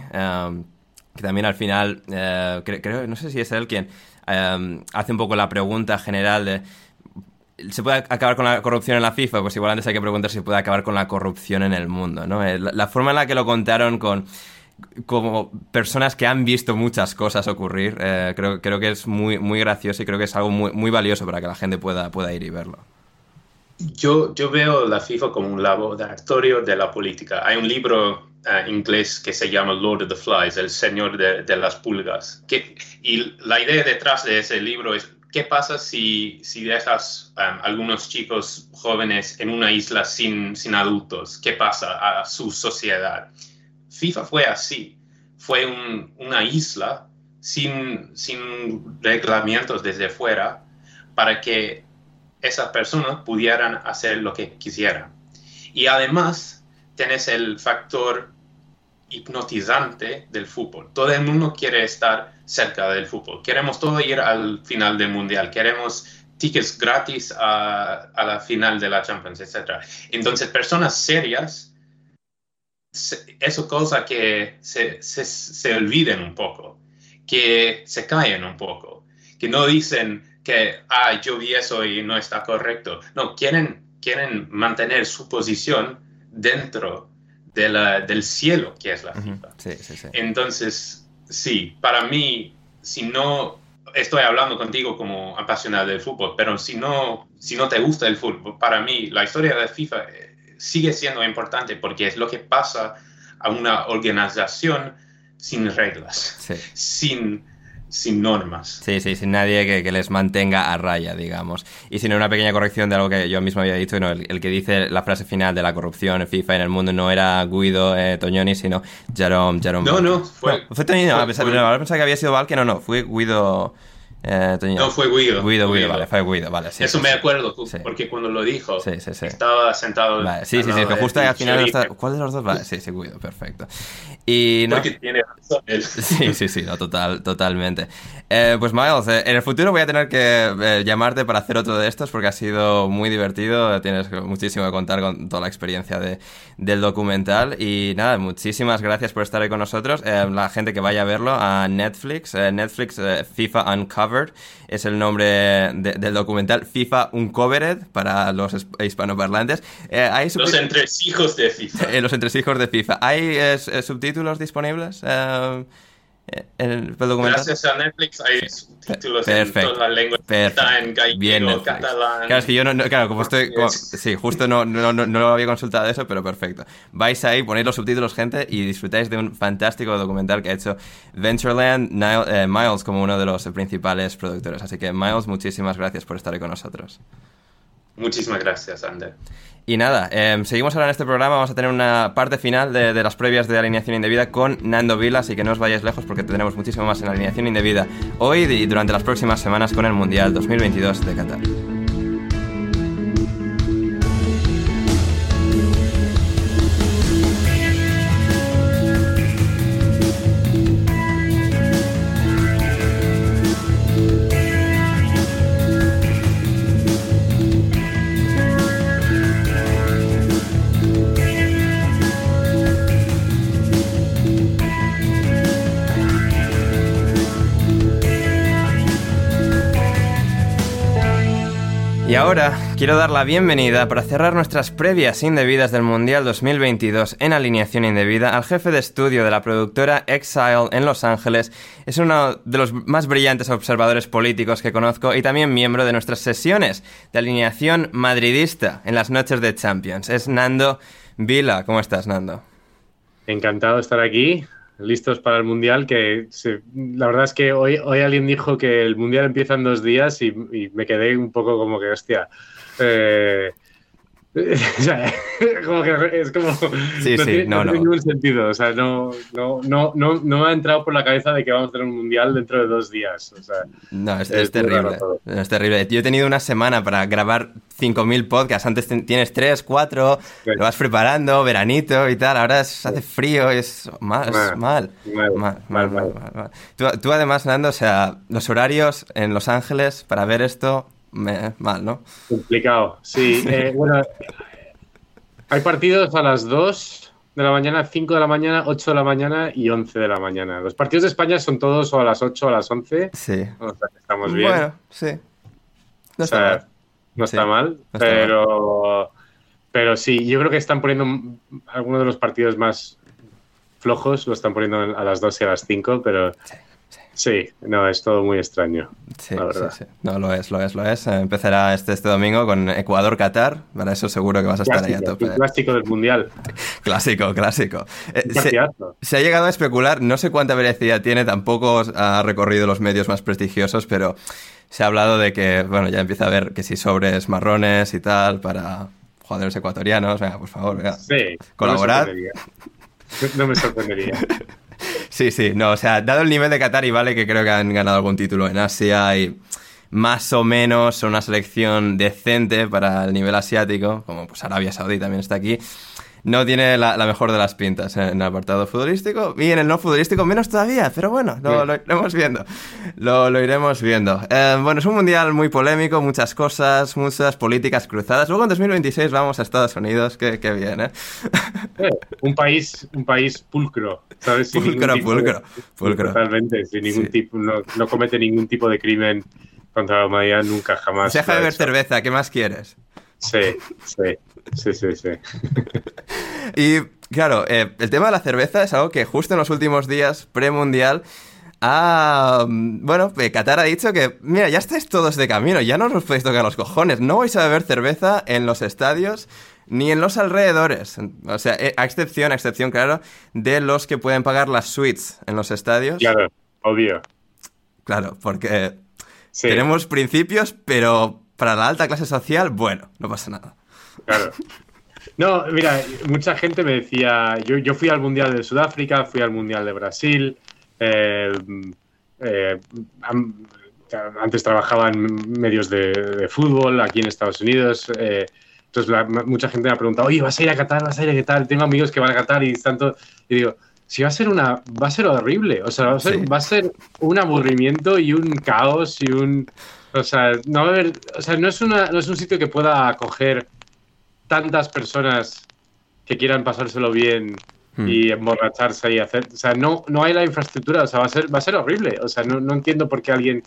A: que también al final, creo, no sé si es él quien hace un poco la pregunta general de ¿Se puede acabar con la corrupción en la FIFA? Pues igual antes hay que preguntar si se puede acabar con la corrupción en el mundo, ¿no? la forma en la que lo contaron con como personas que han visto muchas cosas ocurrir, eh, creo, creo que es muy, muy gracioso y creo que es algo muy, muy valioso para que la gente pueda, pueda ir y verlo.
B: Yo, yo veo la FIFA como un laboratorio de la política. Hay un libro uh, inglés que se llama Lord of the Flies, El Señor de, de las Pulgas. Que, y la idea detrás de ese libro es, ¿qué pasa si, si dejas um, algunos chicos jóvenes en una isla sin, sin adultos? ¿Qué pasa a su sociedad? FIFA fue así, fue una isla sin, reglamentos desde fuera para que esas personas pudieran hacer lo que quisieran. Y además tenés el factor hipnotizante del fútbol. Todo el mundo quiere estar cerca del fútbol. Queremos todo ir al final del mundial. Queremos tickets gratis a, a la final de la Champions, etc. Entonces, personas serias eso cosa que se, se, se, olviden un poco, que se callen un poco, que no dicen que, ah, yo vi eso y no está correcto. No, quieren, quieren mantener su posición dentro de la, del cielo que es la FIFA.
A: sí, sí, sí.
B: Entonces, sí, para mí, si no, estoy hablando contigo como apasionado del fútbol, pero si no, si no te gusta el fútbol, para mí la historia de FIFA sigue siendo importante porque es lo que pasa a una organización sin reglas, sin, sin normas.
A: Sí, sí, sin nadie que, les mantenga a raya, digamos. Y sin una pequeña corrección de algo que yo mismo había dicho, no, el, que dice la frase final de la corrupción en FIFA en el mundo no era Guido eh, Tognoni, sino Jerome, Jerome
B: No, no, fue...
A: fue Tognoni, no, pensaba, que había sido no, no, fue Guido...
B: Eh, no, fue Guido.
A: Guido. Guido, vale, fue Guido, vale.
B: Eso me acuerdo, porque cuando lo dijo, estaba sentado.
A: Vale, sí, sí, sí, que justo al final. Está... ¿Cuál de los dos? Vale, sí, sí, Guido, perfecto. Y no...
B: Porque tiene razón él.
A: Sí, sí, sí, no, total, totalmente. Eh, pues Miles, eh, en el futuro voy a tener que llamarte para hacer otro de estos porque ha sido muy divertido. Tienes muchísimo que contar con toda la experiencia de, del documental. Y nada, muchísimas gracias por estar ahí con nosotros. la gente que vaya a verlo a Netflix, Netflix FIFA Uncovered es el nombre del documental FIFA Uncovered para los hispanoparlantes.
B: Eh, ¿hay los entresijos de FIFA.
A: Eh, los entresijos de FIFA. ¿Hay eh, subtítulos disponibles?
B: el, Gracias a Netflix hay subtítulos en todas las lenguas. Está en gallego, catalán.
A: Claro, es que yo no, claro, como estoy. sí, justo no, no, no, lo había consultado eso, pero perfecto. Vais ahí, ponéis los subtítulos, gente, y disfrutáis de un fantástico documental que ha hecho Ventureland, eh, Miles, como uno de los principales productores. Así que, Miles, muchísimas gracias por estar ahí con nosotros.
B: Muchísimas gracias, Ander.
A: Y nada, em, seguimos ahora en este programa, vamos a tener una parte final de, de, las previas de alineación indebida con Nando Vila, así que no os vayáis lejos porque tendremos muchísimo más en alineación indebida hoy y durante las próximas semanas con el Mundial 2022 de Qatar. Ahora quiero dar la bienvenida para cerrar nuestras previas indebidas del Mundial 2022 en alineación indebida al jefe de estudio de la productora Exile en Los Ángeles. Es uno de los más brillantes observadores políticos que conozco y también miembro de nuestras sesiones de alineación madridista en las noches de Champions. Es Nando Vila. ¿Cómo estás, Nando?
C: Encantado de estar aquí listos para el Mundial, que la verdad es que hoy, hoy alguien dijo que el Mundial empieza en dos días y, me quedé un poco como que, hostia, eh, como que es como.
A: Sí,
C: no
A: sí,
C: tiene,
A: no, no.
C: ningún sentido. O sea, no, no, no, no, no me ha entrado por la cabeza de que vamos a tener un mundial dentro de dos días. O sea,
A: no, es, es, terrible. Es terrible. Yo he tenido una semana para grabar 5.000 podcasts. Antes tienes 3, 4, sí. lo vas preparando, veranito y tal. Ahora es, hace frío, es mal. Es mal.
C: Mal, mal, mal, mal,
A: mal. Tú, tú, además, Nando, o sea, los horarios en Los Ángeles para ver esto me, mal, ¿no?
C: Complicado, sí. Eh, bueno, hay partidos a las 2 de la mañana, 5 de la mañana, 8 de la mañana y 11 de la mañana. Los partidos de España son todos o a las 8 o a las 11.
A: Sí.
C: O sea, estamos bien.
A: Bueno, sí. No
C: o sea,
A: está mal.
C: No está
A: Sí,
C: mal,
A: no está
C: pero, pero sí, yo creo que están poniendo algunos de los partidos más flojos, lo están poniendo a las 2 y a las 5, pero
A: Sí, sí.
C: no, es todo muy extraño.
A: Sí,
C: la verdad.
A: sí, sí. No, lo es, lo es, lo es. Empezará este, este domingo con Ecuador-Qatar. Para eso seguro que vas a estar ahí a tope.
C: clásico del Mundial.
A: Clásico, clásico. Eh, se, se ha llegado a especular, no sé cuánta veracidad tiene, tampoco ha recorrido los medios más prestigiosos, pero se ha hablado de que, bueno, ya empieza a haber que si sobres marrones y tal para jugadores ecuatorianos. Venga, por favor, venga.
C: Sí.
A: Colaborad.
C: No me sorprendería. No me sorprendería.
A: Sí, sí, no, o sea, dado el nivel de Qatar y vale que creo que han ganado algún título en Asia y más o menos una selección decente para el nivel asiático, como pues Arabia Saudí también está aquí, no tiene la, la mejor de las pintas en el apartado futbolístico y en el no futbolístico menos todavía, pero bueno, lo, lo iremos viendo, lo, lo iremos viendo. Eh, bueno, es un mundial muy polémico, muchas cosas, muchas políticas cruzadas. Luego en 2026 vamos a Estados Unidos, qué, qué bien, ¿eh?
C: Eh, un país, un país pulcro, ¿sabes? Sin
A: Pulcro,
C: tipo
A: pulcro, pulcro.
C: Totalmente, sin ningún
A: Sí.
C: tipo, no, no comete ningún tipo de crimen contra la humanidad nunca, jamás.
A: Deja de beber cerveza, ¿qué más quieres?
C: Sí, sí, sí, sí, sí.
A: Y claro, eh, el tema de la cerveza es algo que justo en los últimos días premundial ha... Bueno, eh, Qatar ha dicho que, mira, ya estáis todos de camino, ya no os podéis tocar los cojones, no vais a beber cerveza en los estadios ni en los alrededores. O sea, eh, a excepción, a excepción, claro, de los que pueden pagar las suites en los estadios.
C: Claro, obvio.
A: Claro, porque
C: Sí,
A: tenemos principios, pero para la alta clase social, bueno, no pasa nada.
C: Claro. No, mira, mucha gente me decía, yo, yo fui al Mundial de Sudáfrica, fui al Mundial de Brasil, eh, eh, antes trabajaba en medios de, de fútbol aquí en Estados Unidos, eh, entonces la- mucha gente me ha preguntado, oye, ¿vas a ir a Qatar? ¿Vas a ir a Qatar? Tengo amigos que van a Qatar y tanto, y digo, si va a ser una, va a ser horrible, o sea, va a ser,
A: Sí.
C: va a ser un aburrimiento y un caos y un, o sea, no va a haber, o sea, no es una, no es un sitio que pueda acoger tantas personas que quieran pasárselo bien
A: Hmm.
C: y emborracharse y hacer, o sea, no, no hay la infraestructura, o sea, va a ser, va a ser horrible, o sea, no, no entiendo por qué alguien,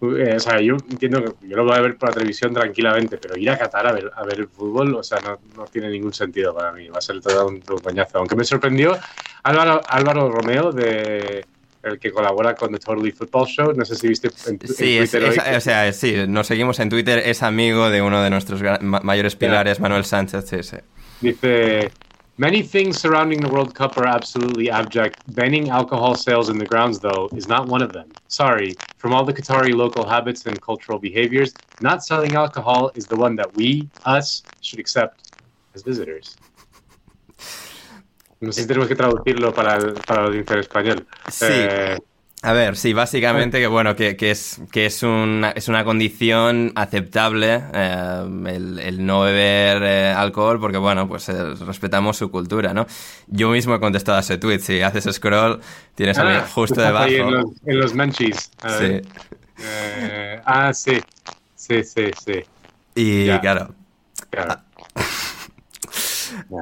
C: eh, o sea, yo entiendo que yo lo voy a ver por la televisión tranquilamente, pero ir a Qatar a ver, a ver el fútbol, o sea, no, no tiene ningún sentido para mí, va a ser todo un, un coñazo, aunque me sorprendió Álvaro, Álvaro Romeo de el que colabora con The Totally Football Show, no sé si viste en, en
A: Sí, es-
C: Twitter hoy
A: es- o sea, sí, nos seguimos en Twitter, es amigo de uno de nuestros ma- mayores pilares, Manuel Sánchez, sí, sí.
C: Dice, many things surrounding the World Cup are absolutely abject. Banning alcohol sales in the grounds, though, is not one of them. Sorry, from all the Qatari local habits and cultural behaviors, not selling alcohol is the one that we, us, should accept as visitors. No sé si tenemos que traducirlo para el, para la audiencia en español.
A: Sí.
C: Eh,
A: A ver, sí, básicamente que bueno, que, que es, que es, una, es una condición aceptable eh, el, el no beber eh, alcohol porque bueno, pues eh, respetamos su cultura, ¿no? Yo mismo he contestado a ese tweet, si haces scroll tienes a
C: ah,
A: justo
C: estás ahí En
A: debajo.
C: los, en los munchies. A
A: Sí.
C: ver. Ah, sí. Sí, sí, sí.
A: Y
C: Ya.
A: claro,
C: Claro.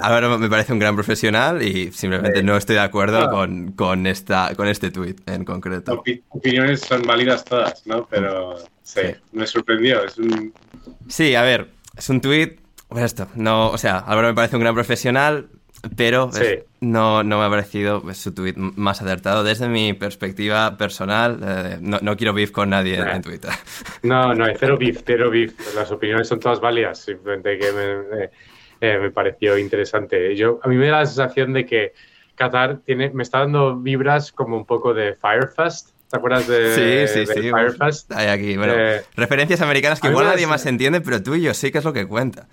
A: Álvaro me parece un gran profesional y simplemente no estoy de acuerdo
C: Ah.
A: con, con, esta, con este tuit en concreto.
C: Opi- opiniones son válidas todas, ¿no? Pero sí,
A: Sí.
C: me sorprendió. Es un...
A: Sí, a ver, es un tuit. Pues esto, no, o sea, Álvaro me parece un gran profesional, pero
C: Sí.
A: es- no, no me ha parecido pues, su tuit más acertado desde mi perspectiva personal. eh, no, no quiero beef con nadie en,
C: Nah.
A: en Twitter.
C: No, no hay cero beef, cero beef. Las opiniones son todas válidas, simplemente que me, me- eh, me pareció interesante. Yo, a mí me da la sensación de que Qatar tiene, me está dando vibras como un poco de Firefest. ¿Te acuerdas de,
A: sí, sí,
C: de
A: sí.
C: Firefest?
A: Hay aquí, bueno,
C: Eh,
A: referencias americanas que igual nadie más entiende, pero tú y yo sí que es lo que cuenta.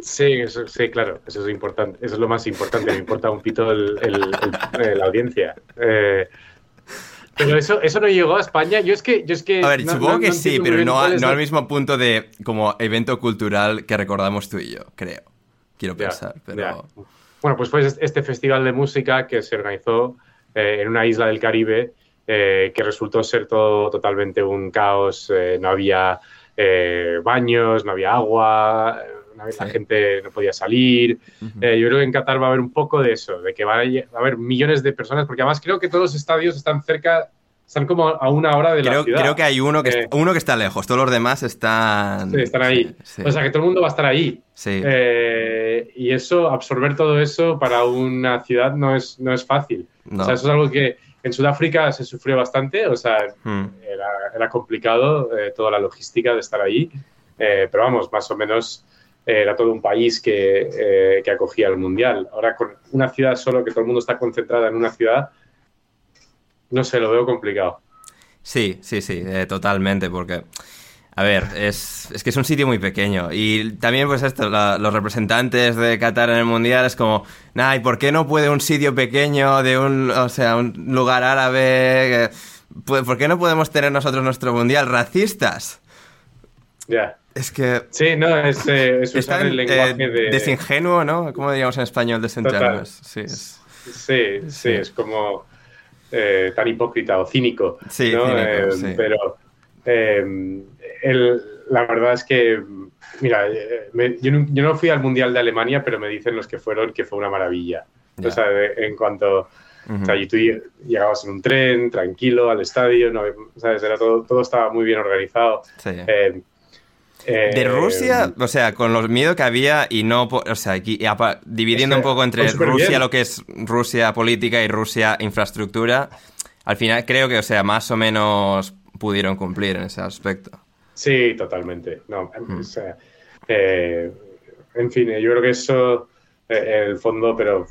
C: Sí, eso, sí, claro, eso es importante, eso es lo más importante, me importa un pito el, el- el- la audiencia. Eh, pero eso, eso no llegó a España. Yo es que, yo es que
A: A ver,
C: no-
A: supongo
C: no-
A: que
C: no
A: sí, pero no, a- no al mismo punto de como evento cultural que recordamos tú y yo, creo. Quiero pensar, pero...
C: Bueno, pues fue este festival de música que se organizó eh, en una isla del Caribe eh, que resultó ser todo totalmente un caos. eh, no había eh, baños, no había agua, no había- la gente no podía salir. Eh, yo creo que en Qatar va a haber un poco de eso, de que va a haber millones de personas, porque además creo que todos los estadios están cerca, están como a una hora de la
A: Creo,
C: ciudad.
A: creo que hay uno que,
C: Eh,
A: uno que está lejos, todos los demás están...
C: Sí, están ahí.
A: Sí,
C: O sea, que todo el mundo va a estar ahí.
A: sí.
C: Eh, y eso, absorber todo eso para una ciudad no es, no es fácil.
A: No.
C: O sea, eso es algo que en Sudáfrica se sufrió bastante, o sea,
A: Hmm.
C: era, era complicado eh, toda la logística de estar ahí, Eh, pero vamos, más o menos eh, era todo un país que, eh, que acogía el Mundial. Ahora con una ciudad solo, que todo el mundo está concentrada en una ciudad, no sé, lo veo complicado.
A: Sí, sí, sí, eh, totalmente, porque, a ver, es, es que es un sitio muy pequeño y también pues esto, la- los representantes de Qatar en el Mundial es como, nah, ¿y por qué no puede un sitio pequeño de un, o sea, un lugar árabe, pu- ¿por qué no podemos tener nosotros nuestro Mundial? ¿Racistas?
C: Ya.
A: Es que
C: Sí, no, es, eh, es usar
A: tan
C: el lenguaje
A: eh,
C: de...
A: desingenuo, ¿no? ¿Cómo diríamos en español desingenuous? Sí, es-
C: Sí, sí,
A: Sí.
C: es como eh, tan hipócrita o cínico.
A: Sí,
C: ¿no?
A: cínico,
C: Eh,
A: sí.
C: Pero eh, el- la verdad es que, mira, me- yo, no, yo no fui al Mundial de Alemania, pero me dicen los que fueron que fue una maravilla. O sea, en cuanto... O sea, y tú lle- llegabas en un tren, tranquilo, al estadio, no, ¿sabes? Era todo, todo estaba muy bien organizado.
A: sí.
C: Eh, eh,
A: De Rusia, o sea, con los miedo que había y no, o sea, aquí, dividiendo un poco entre Rusia,
C: bien.
A: lo que es Rusia política y Rusia infraestructura, al final creo que, o sea, más o menos pudieron cumplir en ese aspecto.
C: Sí, totalmente. No, o sea, eh, en fin, yo creo que eso, eh, en el fondo, pero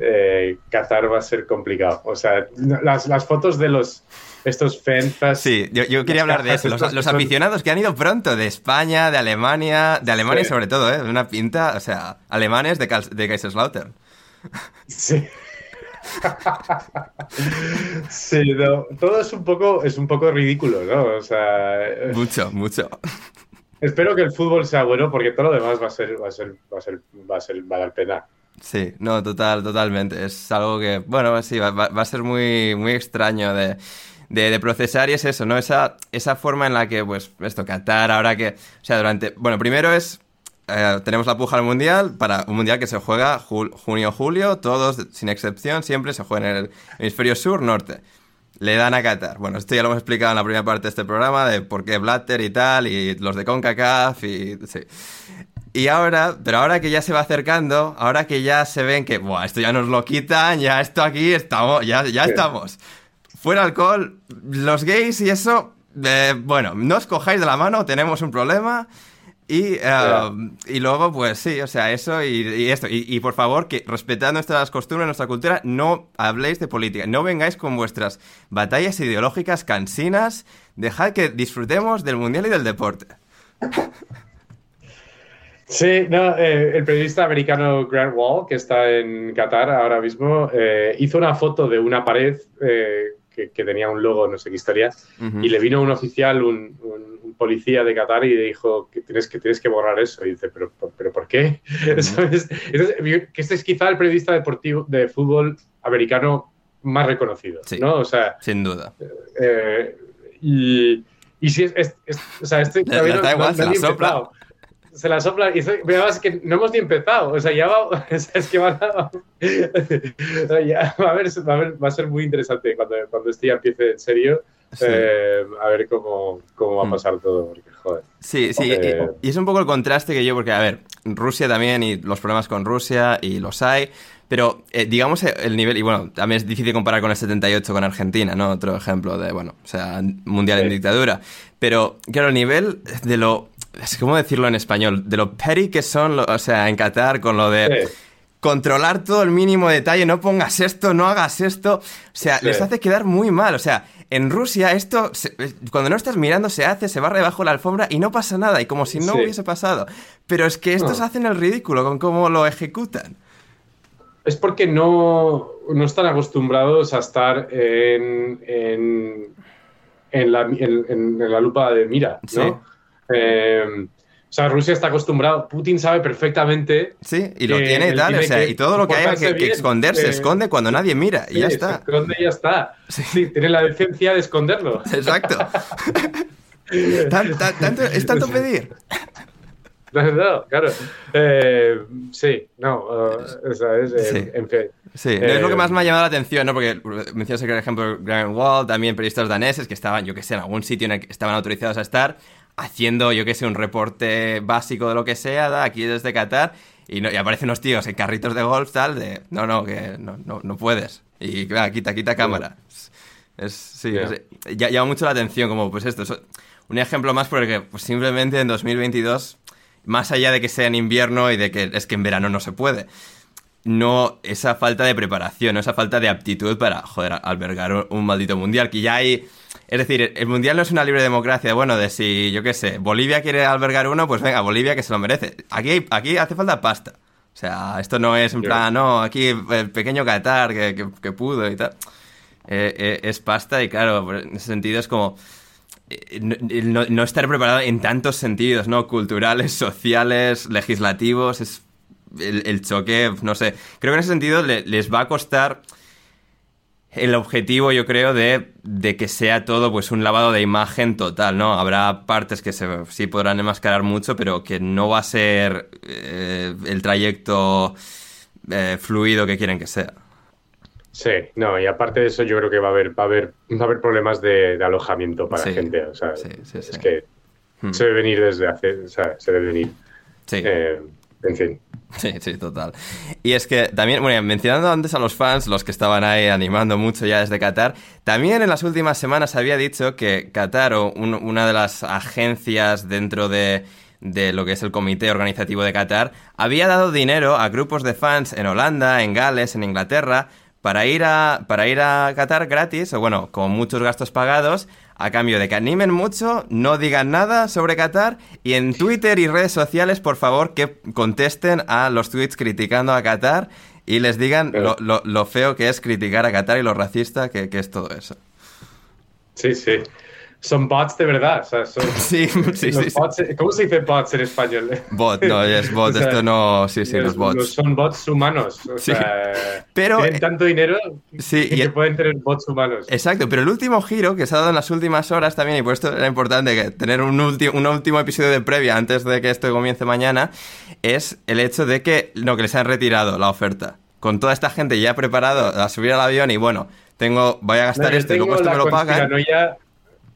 C: eh, Qatar va a ser complicado. O sea, las, las fotos de los estos fanfest.
A: Sí, yo, yo quería hablar de eso. Los, los
C: que son-
A: aficionados que han ido pronto, de España, de Alemania, de Alemania
C: Sí.
A: sobre todo, ¿eh? De una pinta, o sea, alemanes de, de Kaiserslautern.
C: Sí. Sí, no, todo es un poco es un poco ridículo, ¿no? O sea, eh,
A: Mucho, mucho.
C: espero que el fútbol sea bueno porque todo lo demás va a ser va a ser va a ser va a ser va a dar pena.
A: Sí, no, total, totalmente. Es algo que, bueno, sí, va, va- va a ser muy, muy extraño de, de- de procesar y es eso, ¿no? Esa, esa forma en la que, pues, esto, Qatar, ahora que, o sea, durante, bueno, primero es, eh, tenemos la puja al Mundial, para un Mundial que se juega jul- junio-julio, todos, sin excepción, siempre se juega en el hemisferio sur-norte. Le dan a Qatar. Bueno, esto ya lo hemos explicado en la primera parte de este programa, de por qué Blatter y tal, y los de CONCACAF, y sí. Y ahora, pero ahora que ya se va acercando, ahora que ya se ven que, Buah, esto ya nos lo quitan, ya esto aquí estamos, ya, ya estamos. Fuera alcohol, los gays y eso, eh, bueno, no os cojáis de la mano, tenemos un problema. Y, eh, y luego, pues sí, o sea, eso y, y esto. Y, y, por favor, que respetad nuestras costumbres, nuestra cultura, no habléis de política. No vengáis con vuestras batallas ideológicas cansinas. Dejad que disfrutemos del mundial y del deporte.
C: Sí, no, eh, el periodista americano Grant Wall, que está en Qatar ahora mismo, eh, hizo una foto de una pared eh, que, que tenía un logo, no sé qué historia, y le vino un oficial, un, un- un policía de Qatar, y le dijo que tienes que, tienes que borrar eso. Y dice, ¿pero, por- pero por qué? ¿Sabes? Entonces, que este es quizá el periodista deportivo de fútbol americano más reconocido,
A: Sí.
C: ¿no? O sea,
A: Sin duda.
C: eh, y, y si es, es- es- o sea, este no-
A: igual,
C: no-
A: la sopla.
C: Se la sopla y es que no hemos ni empezado. O sea, ya va, es que va a, ya va, a ver, va, a ser muy interesante cuando, cuando este ya empiece en serio. Eh, a ver cómo, cómo, va a mm. pasar todo, porque joder.
A: Sí, sí, y, es un poco el contraste que yo, porque a ver, Rusia también y los problemas con Rusia y los hay, pero eh, digamos el nivel, y bueno, también es difícil comparar con el 78 con Argentina, ¿no? Otro ejemplo de, bueno, o sea, mundial en dictadura, pero claro, el nivel de lo es como decirlo en español, de lo petty que son, o sea, en Qatar con lo de controlar todo el mínimo detalle, no pongas esto, no hagas esto, o sea, les hace quedar muy mal, o sea, en Rusia esto, cuando no estás mirando, se hace, se barra debajo de la alfombra y no pasa nada, y como si no hubiese pasado, pero es que estos hacen el ridículo con cómo lo ejecutan.
C: Es porque no, no están acostumbrados a estar en, en, en, la, en la, lupa de mira, ¿no? Eh, o sea, Rusia está acostumbrado, Putin sabe perfectamente.
A: Sí, y lo tiene y tal, o sea, y todo lo que haya que, esconder se esconde cuando nadie mira y ya está.
C: Se esconde y ya está. Sí. tiene la decencia de esconderlo.
A: Exacto. ¿Es tanto pedir?
C: No, claro. Eh, sí, no, uh, esa es, eh, en fin.
A: Sí, es lo que más me ha llamado la atención, ¿no? Porque mencionas, por ejemplo, Graham Wall, también periodistas daneses que estaban, yo que sé, en algún sitio en el que estaban autorizados a estar, haciendo, yo que sé, un reporte básico de lo que sea, ¿da? aquí desde Qatar, y, no, y, aparecen unos tíos en carritos de golf, tal, de, no, no, que no, no, no puedes. Y va, quita, quita cámara. Es, sí, llama mucho la atención, como pues esto. un ejemplo más porque pues, simplemente en 2022, más allá de que sea en invierno y de que es que en verano no se puede, no esa falta de preparación, esa falta de aptitud para, joder, albergar un maldito mundial, que ya hay es decir, el Mundial no es una libre democracia, bueno, de si, yo qué sé, Bolivia quiere albergar uno, pues venga, Bolivia que se lo merece. Aquí, aquí hace falta pasta. O sea, esto no es en plan, no, aquí el pequeño Qatar que, que, pudo y tal. Eh, eh, es pasta y claro, en ese sentido es como... Eh, no, estar preparado en tantos sentidos, ¿no? Culturales, sociales, legislativos, es el, choque, no sé. Creo que en ese sentido les va a costar el objetivo, yo creo, de, que sea todo pues un lavado de imagen total, ¿no? Habrá partes que se, sí podrán enmascarar mucho, pero que no va a ser eh, el trayecto eh, fluido que quieren que sea.
C: Sí, no, y aparte de eso yo creo que va a haber, va a haber, va a haber problemas de, alojamiento para gente, o sea, es que hmm. se debe venir desde hace, o sea, se debe venir. Sí. Eh, en fin.
A: Sí, sí, total. Y es que también, bueno, mencionando antes a los fans, los que estaban ahí animando mucho ya desde Qatar, también en las últimas semanas había dicho que Qatar, o una de las agencias dentro de, de lo que es el comité organizativo de Qatar, había dado dinero a grupos de fans en Holanda, en Gales, en Inglaterra, para ir a, para ir a Qatar gratis, o bueno, con muchos gastos pagados, a cambio de que animen mucho, no digan nada sobre Qatar y en Twitter y redes sociales, por favor, que contesten a los tweets criticando a Qatar y les digan lo, feo que es criticar a Qatar y lo racista que es todo eso.
C: Sí, sí son bots de verdad. O sea, son,
A: sí, sí, sí,
C: ¿Cómo se dice bots en español?
A: Bot, no, es bot, esto no. Sí, sí, los, bots.
C: Son bots humanos. O sea, pero, tienen tanto dinero sí, que pueden tener bots humanos.
A: Exacto, pero el último giro que se ha dado en las últimas horas también, y por esto era importante tener un, un último episodio de previa antes de que esto comience mañana, es el hecho de que, no, que les han retirado la oferta. Con toda esta gente ya preparado a subir al avión y bueno, tengo, voy a gastar esto y luego esto me lo pagan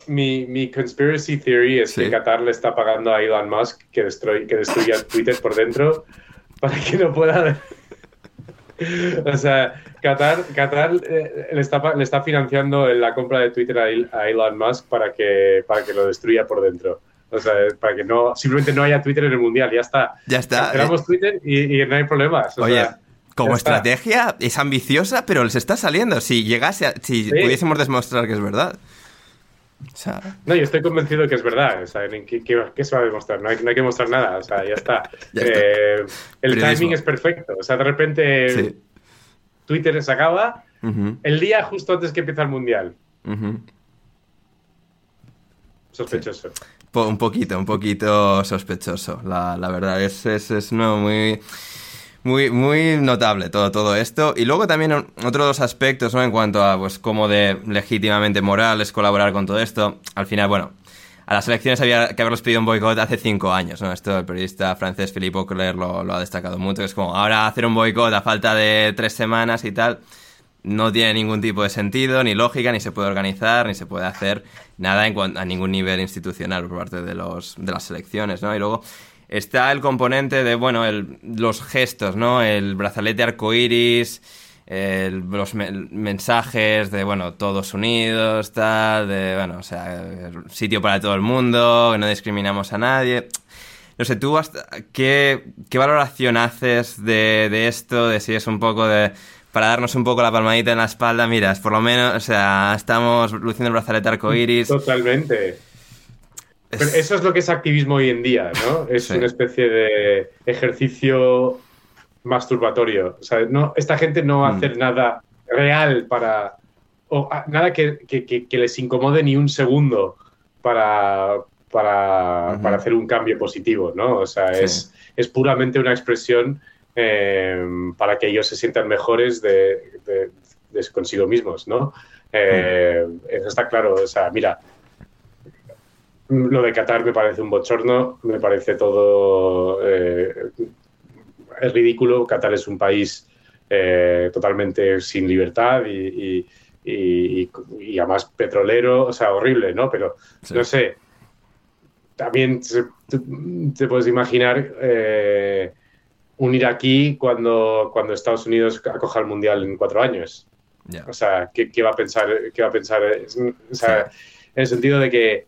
C: mi, mi conspiracy theory es que Qatar le está pagando a Elon Musk que, destruye, que destruya Twitter por dentro para que no pueda... o sea, Qatar, Qatar eh, le, está, le está financiando la compra de Twitter a, Elon Musk para que, para que lo destruya por dentro. O sea, para que no, simplemente no haya Twitter en el mundial, ya está.
A: Ya está.
C: Tenemos eh. Twitter y, no hay problemas.
A: Oye, como estrategia es ambiciosa, pero les está saliendo. Si llegase, si pudiésemos demostrar que es verdad
C: no, yo estoy convencido que es verdad. ¿qué, se va a demostrar? No hay, que mostrar nada. O sea, ya está. Eh, el timing es perfecto. O sea, de repente Twitter se acaba el día justo antes que empieza el mundial. Sospechoso.
A: Un poquito, un poquito sospechoso. La, verdad, es, es, es no, muy muy, muy notable todo, todo esto. Y luego también otro de los aspectos, ¿no? En cuanto a, pues, cómo de legítimamente moral es colaborar con todo esto. Al final, bueno, a las elecciones había que haberles pedido un boicot hace cinco años, ¿no? Esto el periodista francés Philippe Auclair lo, lo ha destacado mucho. Es como, ahora hacer un boicot a falta de tres semanas y tal, no tiene ningún tipo de sentido, ni lógica, ni se puede organizar, ni se puede hacer nada en a ningún nivel institucional por parte de, los, de las elecciones, ¿no? Y luego está el componente de, bueno, el, los gestos, ¿no? El brazalete arcoiris, los mensajes de, bueno, todos unidos, tal, de, bueno, o sea, sitio para todo el mundo, que no discriminamos a nadie. No sé, tú, ¿qué, qué valoración haces de, de esto? De si es un poco de para darnos un poco la palmadita en la espalda, miras, por lo menos, o sea, estamos luciendo el brazalete arcoiris.
C: Totalmente. Eso es lo que es activismo hoy en día, ¿no? Es una especie de ejercicio masturbatorio. O sea, no, esta gente no va a mm. hacer nada real para. o nada que, les incomode ni un segundo para, para, hacer un cambio positivo, ¿no? O sea, es, es puramente una expresión Em, para que ellos se sientan mejores de, consigo mismos, ¿no? Eh, eso está claro, o sea, mira, lo de Qatar me parece un bochorno, me parece todo eh, es ridículo. Qatar es un país eh, totalmente sin libertad y, además petrolero, o sea, horrible, ¿no? Pero no sé, también te, puedes imaginar un iraquí cuando, cuando Estados Unidos acoja el Mundial en cuatro años. O sea, ¿qué, va a pensar? Qué va a pensar? O sea, En el sentido de que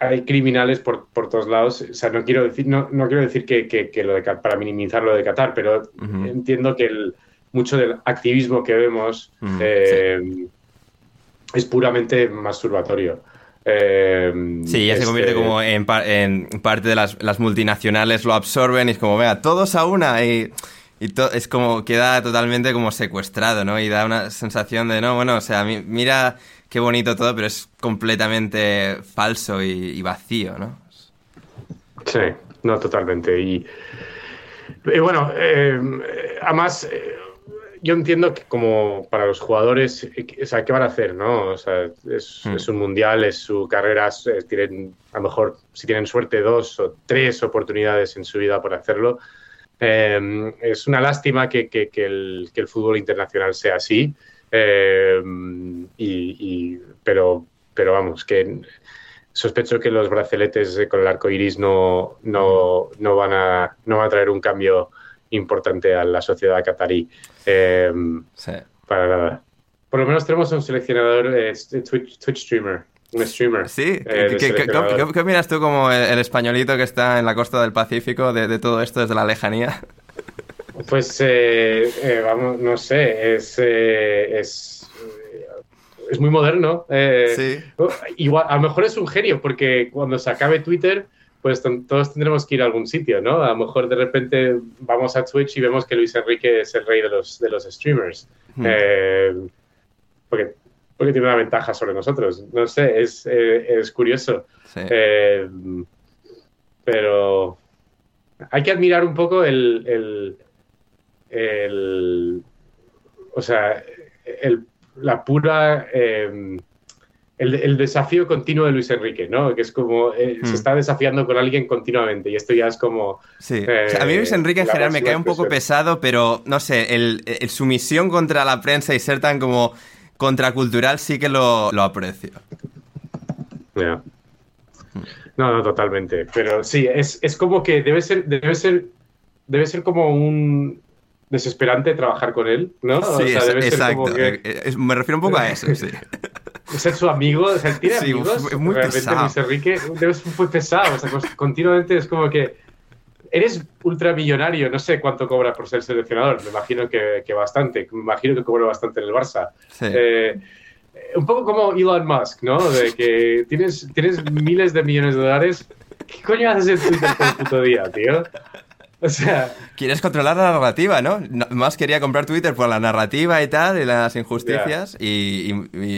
C: hay criminales por, por, todos lados. O sea, no quiero decir, no, no quiero decir que, que, lo de, para minimizar lo de Qatar, pero entiendo que el, mucho del activismo que vemos eh, es puramente masturbatorio.
A: Eh, sí, ya se convierte este como en, parte de las, multinacionales lo absorben y es como, vea, todos a una y, es como queda totalmente como secuestrado, ¿no? Y da una sensación de, no, bueno, o sea, mira qué bonito todo, pero es completamente falso y, vacío, ¿no?
C: Sí, no, totalmente. Y, bueno, eh, además, eh, yo entiendo que como para los jugadores, o sea, ¿qué van a hacer, no? O sea, es, hmm. un mundial, es su carrera, tienen, a lo mejor, si tienen suerte, dos o tres oportunidades en su vida por hacerlo. Em, es una lástima que, que, el, que, el, fútbol internacional sea así, em, y, pero, pero vamos, que sospecho que los braceletes con el arco iris no, no, no, van a, no van a traer un cambio importante a la sociedad catarí. Eh, para nada. Por lo menos tenemos un seleccionador eh, Twitch, streamer. Un streamer.
A: Sí, eh, ¿Qué, opinas tú como el, españolito que está en la costa del Pacífico de, todo esto desde la lejanía?
C: Pues, vamos, no sé, es, es, es muy moderno. sí. Igual, a lo mejor es un genio, porque cuando se acabe Twitter, pues todos tendremos que ir a algún sitio, ¿no? A lo mejor de repente vamos a Twitch y vemos que Luis Enrique es el rey de los, de los streamers. Hmm. Eh, porque, porque tiene una ventaja sobre nosotros. No sé, es, eh, es curioso. Eh, pero hay que admirar un poco el, el, el o sea, el, la pura el, desafío continuo de Luis Enrique, ¿no? Que es como eh, se hmm. está desafiando con alguien continuamente y esto ya es como...
A: Sí, a mí Luis Enrique en general me cae un poco pesado, pero no sé, el, su misión contra la prensa y ser tan como contracultural sí que lo, aprecio.
C: No, no, totalmente. Pero sí, es, como que debe ser, debe ser, debe ser como un desesperante trabajar con él, ¿no?
A: Sí, exacto. Eh, eh, me refiero un poco a eso, sí.
C: ser su amigo, o sea, tiene amigos. Es muy pesado. Luis Enrique debe ser muy pesado, o sea, continuamente es como que eres ultramillonario, no sé cuánto cobra por ser seleccionador, me imagino que, que bastante, me imagino que cobra bastante en el Barça. Eh, un poco como Elon Musk, ¿no? De que tienes, tienes miles de millones de dólares. ¿Qué coño haces en Twitter todo el puto día, tío? O sea.
A: Quieres controlar la narrativa, ¿no? Más quería comprar Twitter por la narrativa y tal, y las injusticias, y,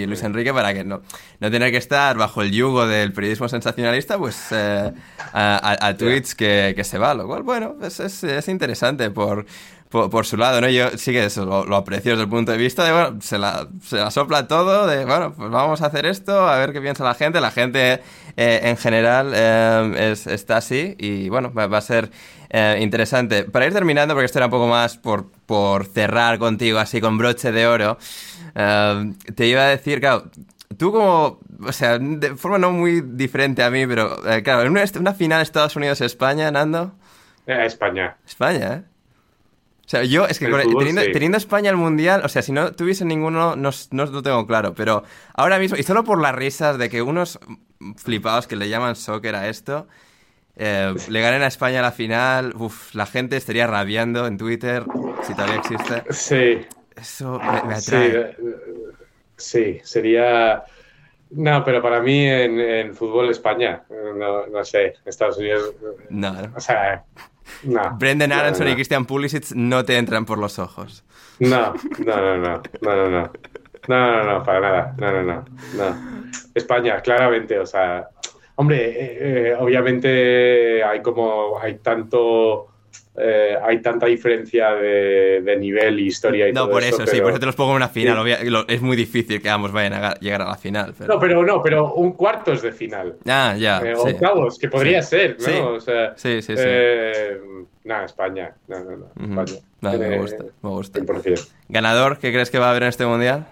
A: Luis Enrique para que no, no tener que estar bajo el yugo del periodismo sensacionalista, pues eh, a, tweets que, se va, lo cual, bueno, es, es, interesante por, por, su lado, ¿no? Yo sí que eso lo, aprecio desde el punto de vista de, bueno, se la, se la, sopla todo, de, bueno, pues vamos a hacer esto, a ver qué piensa la gente. La gente eh, en general eh, está así y, bueno, va, a ser eh, interesante. Para ir terminando, porque esto era un poco más por, por cerrar contigo, así con broche de oro, te iba a decir, claro, tú como, o sea, de forma no muy diferente a mí, pero, claro, en una, una final Estados Unidos-España, Nando.
C: España.
A: España, ¿eh? O sea, yo, es que teniendo, España el mundial, o sea, si no tuviese ninguno, no, no, lo tengo claro, pero ahora mismo, y solo por las risas de que unos flipados que le llaman soccer a esto, eh, le ganen a España la final, uff, la gente estaría rabiando en Twitter, si todavía existe.
C: Sí.
A: Eso me, atrae.
C: Sí, sería. No, pero para mí en, fútbol España, no, no, sé, Estados Unidos.
A: No,
C: O sea, no.
A: Brendan Aronson y Christian Pulisic no te entran por los ojos.
C: No, no, no, no, no, no, no. No, no, no, para nada. No, no, no. no. España, claramente, o sea, hombre, eh, eh, obviamente hay como, hay tanto eh, hay tanta diferencia de, nivel y historia y
A: no,
C: por
A: eso, sí, por eso te los pongo en una final. Es muy difícil que ambos vayan a llegar a la final.
C: No, pero no, pero un cuartos de final.
A: Ah, ya.
C: Eh, octavos, que podría ser, ¿no?
A: Sí, sí, sí.
C: Eh, nada, España. No, no, no. España.
A: me gusta, me gusta. ¿Ganador qué crees que va a haber en este mundial?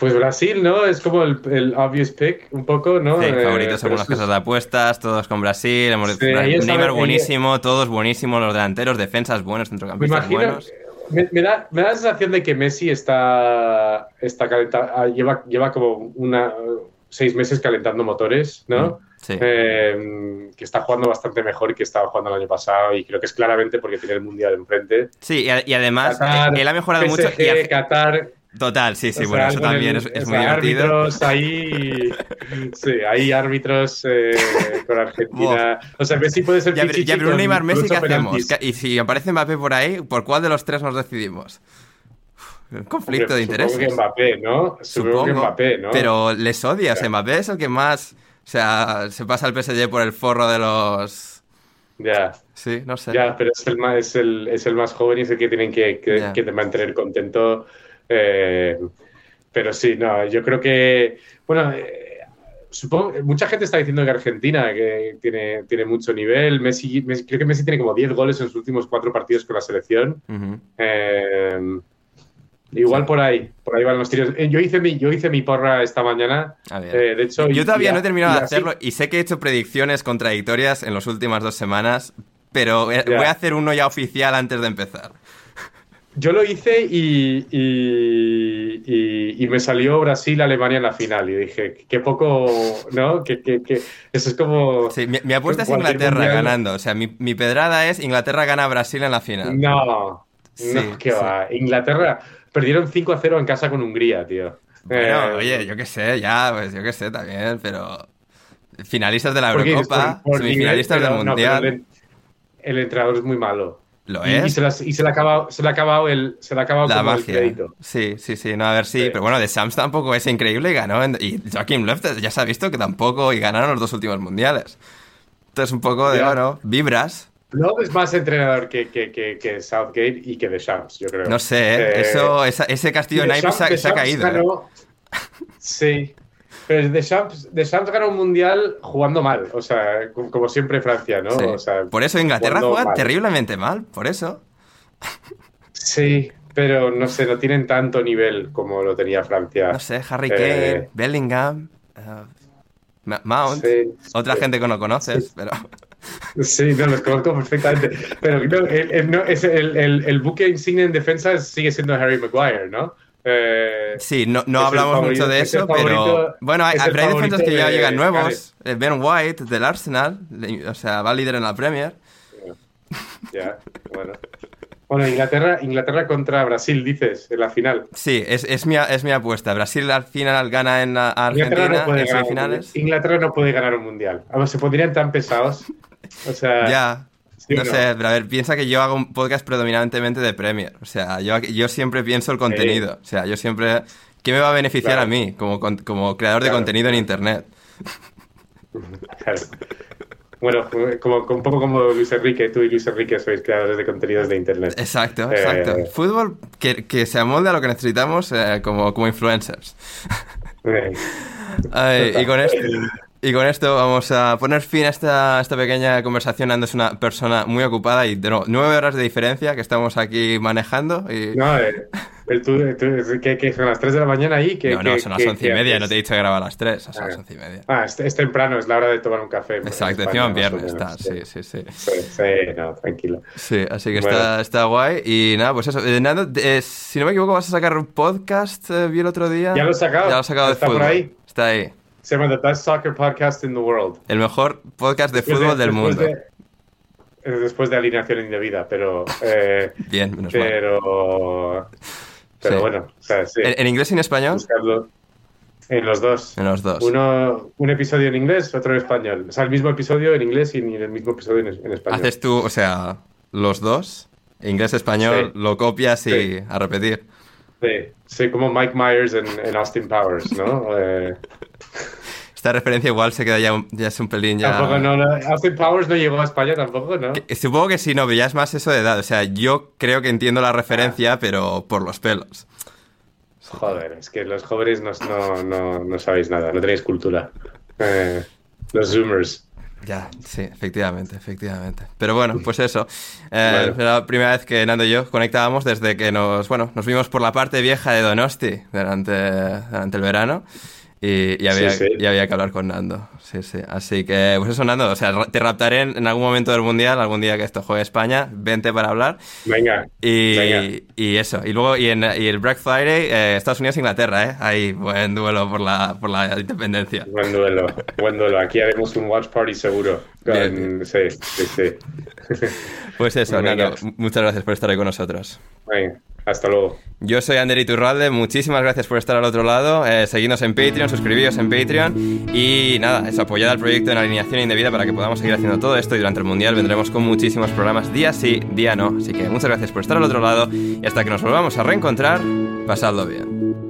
C: Pues Brasil, ¿no? Es como el, el obvious pick, un poco, ¿no?
A: Sí, eh, favoritos según las casas de apuestas, todos con Brasil. Hemos sí, Neymar buenísimo, todos buenísimos, los delanteros, defensas buenos, centrocampistas
C: me imagino,
A: buenos.
C: Me, da, me, da, la sensación de que Messi está, está calentando, ah, lleva, lleva como una, seis meses calentando motores, ¿no? Mm,
A: sí.
C: Eh, que está jugando bastante mejor que estaba jugando el año pasado y creo que es claramente porque tiene el Mundial enfrente.
A: Sí, y, además él ha mejorado mucho.
C: Y Qatar,
A: Total, sí, sí, bueno, eso también es, es muy divertido.
C: Árbitros ahí, sí, hay árbitros eh, con Argentina. O sea, Messi puede ser
A: Ya, ya pero Neymar Messi, ¿qué hacemos? Y si aparece Mbappé por ahí, ¿por cuál de los tres nos decidimos? Un conflicto de intereses.
C: Supongo que Mbappé, ¿no? Supongo, que Mbappé, ¿no?
A: Pero les odias, Mbappé es el que más, o sea, se pasa el PSG por el forro de los...
C: Ya.
A: Sí, no sé.
C: Ya, pero es el más, es el, es el más joven y es el que tienen que, que, que mantener contento eh, pero sí, no, yo creo que, bueno, eh, supongo, mucha gente está diciendo que Argentina que tiene, tiene mucho nivel. Messi, creo que Messi tiene como 10 goles en sus últimos cuatro partidos con la selección. Eh, igual por ahí, por ahí van los tiros. Yo hice mi, yo hice mi porra esta mañana. de hecho,
A: yo todavía no he terminado de hacerlo y sé que he hecho predicciones contradictorias en las últimas dos semanas, pero voy a hacer uno ya oficial antes de empezar.
C: Yo lo hice y, y, me salió Brasil-Alemania en la final. Y dije, qué poco, ¿no? Que, eso es como.
A: Sí, mi, apuesta es Inglaterra ganando. O sea, mi, pedrada es Inglaterra gana a Brasil en la final.
C: No, no, qué va. Inglaterra perdieron 5 a 0 en casa con Hungría, tío.
A: Bueno, eh, oye, yo qué sé, ya, pues yo qué sé también, pero. Finalistas de la Eurocopa, semifinalistas del Mundial.
C: el entrenador es muy malo.
A: Lo es.
C: Y, se, le ha acabado, se le ha acabado el, se le ha acabado
A: la
C: el crédito.
A: Sí, sí, sí, no, a ver, sí, pero bueno, de Sams tampoco es increíble y ganó. y Joaquim Löw ya se ha visto que tampoco, y ganaron los dos últimos mundiales. Entonces, un poco de, bueno, vibras.
C: No es más entrenador que, que, que, Southgate y que de Shams, yo creo.
A: No sé, ¿eh? Eh, eso, ese castillo de Naipes se, ha caído. ¿eh?
C: Sí, pero de Champs, ganó un mundial jugando mal, o sea, como siempre Francia, ¿no?
A: por eso Inglaterra juega terriblemente mal, por eso.
C: Sí, pero no sé, no tienen tanto nivel como lo tenía Francia.
A: No sé, Harry Kane, eh, Bellingham, uh, Mount, otra gente que no conoces, pero...
C: Sí, no, los conozco perfectamente. Pero no, el, el, el, buque insignia en defensa sigue siendo Harry Maguire, ¿no? Eh,
A: sí, no, no hablamos mucho de eso, pero bueno, hay, hay defensas que ya llegan nuevos. Eh, ben White del Arsenal, o sea, va líder en la Premier.
C: Ya, bueno. Bueno, Inglaterra, Inglaterra contra Brasil, dices, en la final.
A: Sí, es, es, mi, es mi apuesta. Brasil al final gana en Argentina en semifinales.
C: Inglaterra no puede ganar un mundial. se pondrían tan pesados. O sea,
A: ya, no, sé, pero a ver, piensa que yo hago un podcast predominantemente de Premier. O sea, yo, yo siempre pienso el contenido. O sea, yo siempre... ¿Qué me va a beneficiar a mí como, como creador de contenido en Internet?
C: Claro. Bueno, como, un poco como Luis Enrique, tú y Luis Enrique sois creadores de contenidos de Internet.
A: Exacto, exacto. Eh, Fútbol que, que, se amolde a lo que necesitamos eh, como, como influencers. y con esto... Y con esto vamos a poner fin a esta, esta pequeña conversación. Ando es una persona muy ocupada y de nueve horas de diferencia que estamos aquí manejando. Y...
C: No, eh, el, tú, ¿qué, son las tres de la mañana ahí? ¿Qué,
A: no, no, son las once y media. No te he dicho que graba a las tres, son las
C: ah.
A: once y media.
C: Ah, es, temprano, es la hora de tomar un café.
A: Exacto, encima en viernes está, sí, sí, sí.
C: Sí, no, tranquilo.
A: Sí, así que está, está guay. Y nada, pues eso. Eh, Nando, eh, si no me equivoco, vas a sacar un podcast, vi el otro día.
C: Ya lo he sacado.
A: Ya lo he sacado
C: ¿Está
A: de
C: por ahí?
A: Está ahí.
C: Se llama The Best Soccer Podcast in the World.
A: El mejor podcast de fútbol del mundo.
C: después de alineación indebida, pero. Eh,
A: Bien, menos
C: pero, Pero bueno, o sea, sí.
A: ¿En, inglés y en español?
C: En los dos.
A: En los dos.
C: Uno, un episodio en inglés, otro en español. O sea, el mismo episodio en inglés y el mismo episodio en, español.
A: ¿Haces tú, o sea, los dos? Inglés-español, lo copias y a repetir.
C: Sí, sí, como Mike Myers en, Austin Powers, ¿no? Eh,
A: esta referencia igual se queda ya, ya es un pelín ya...
C: Tampoco, no, Austin Powers no llegó a España tampoco, ¿no?
A: supongo que sí, no, pero ya es más eso de edad. O sea, yo creo que entiendo la referencia, pero por los pelos.
C: Joder, es que los jóvenes no, no, no, sabéis nada, no tenéis cultura. Eh, los Zoomers.
A: Ya, sí, efectivamente, efectivamente. Pero bueno, pues eso. Eh, la primera vez que Nando y yo conectábamos desde que nos, bueno, nos vimos por la parte vieja de Donosti durante, durante el verano. Y, había, había, que hablar con Nando. Sí, sí. Así que, pues eso, Nando. O sea, te raptaré en, algún momento del mundial, algún día que esto juegue España. Vente para hablar.
C: Venga.
A: Y, y eso. Y luego, y, en, y el Black Friday, eh, Estados Unidos-Inglaterra, ¿eh? Ahí, buen duelo por la, por la independencia.
C: Buen duelo, buen duelo. Aquí haremos un watch party seguro. Sí, sí, sí.
A: Pues eso, Nando. Muchas gracias por estar ahí con nosotros.
C: Venga. Hasta luego.
A: Yo soy Ander Iturralde, muchísimas gracias por estar al otro lado. Eh, seguidnos en Patreon, suscribíos en Patreon y nada, eso, apoyad al proyecto en alineación indebida para que podamos seguir haciendo todo esto y durante el Mundial vendremos con muchísimos programas día sí, día no. Así que muchas gracias por estar al otro lado y hasta que nos volvamos a reencontrar, pasadlo bien.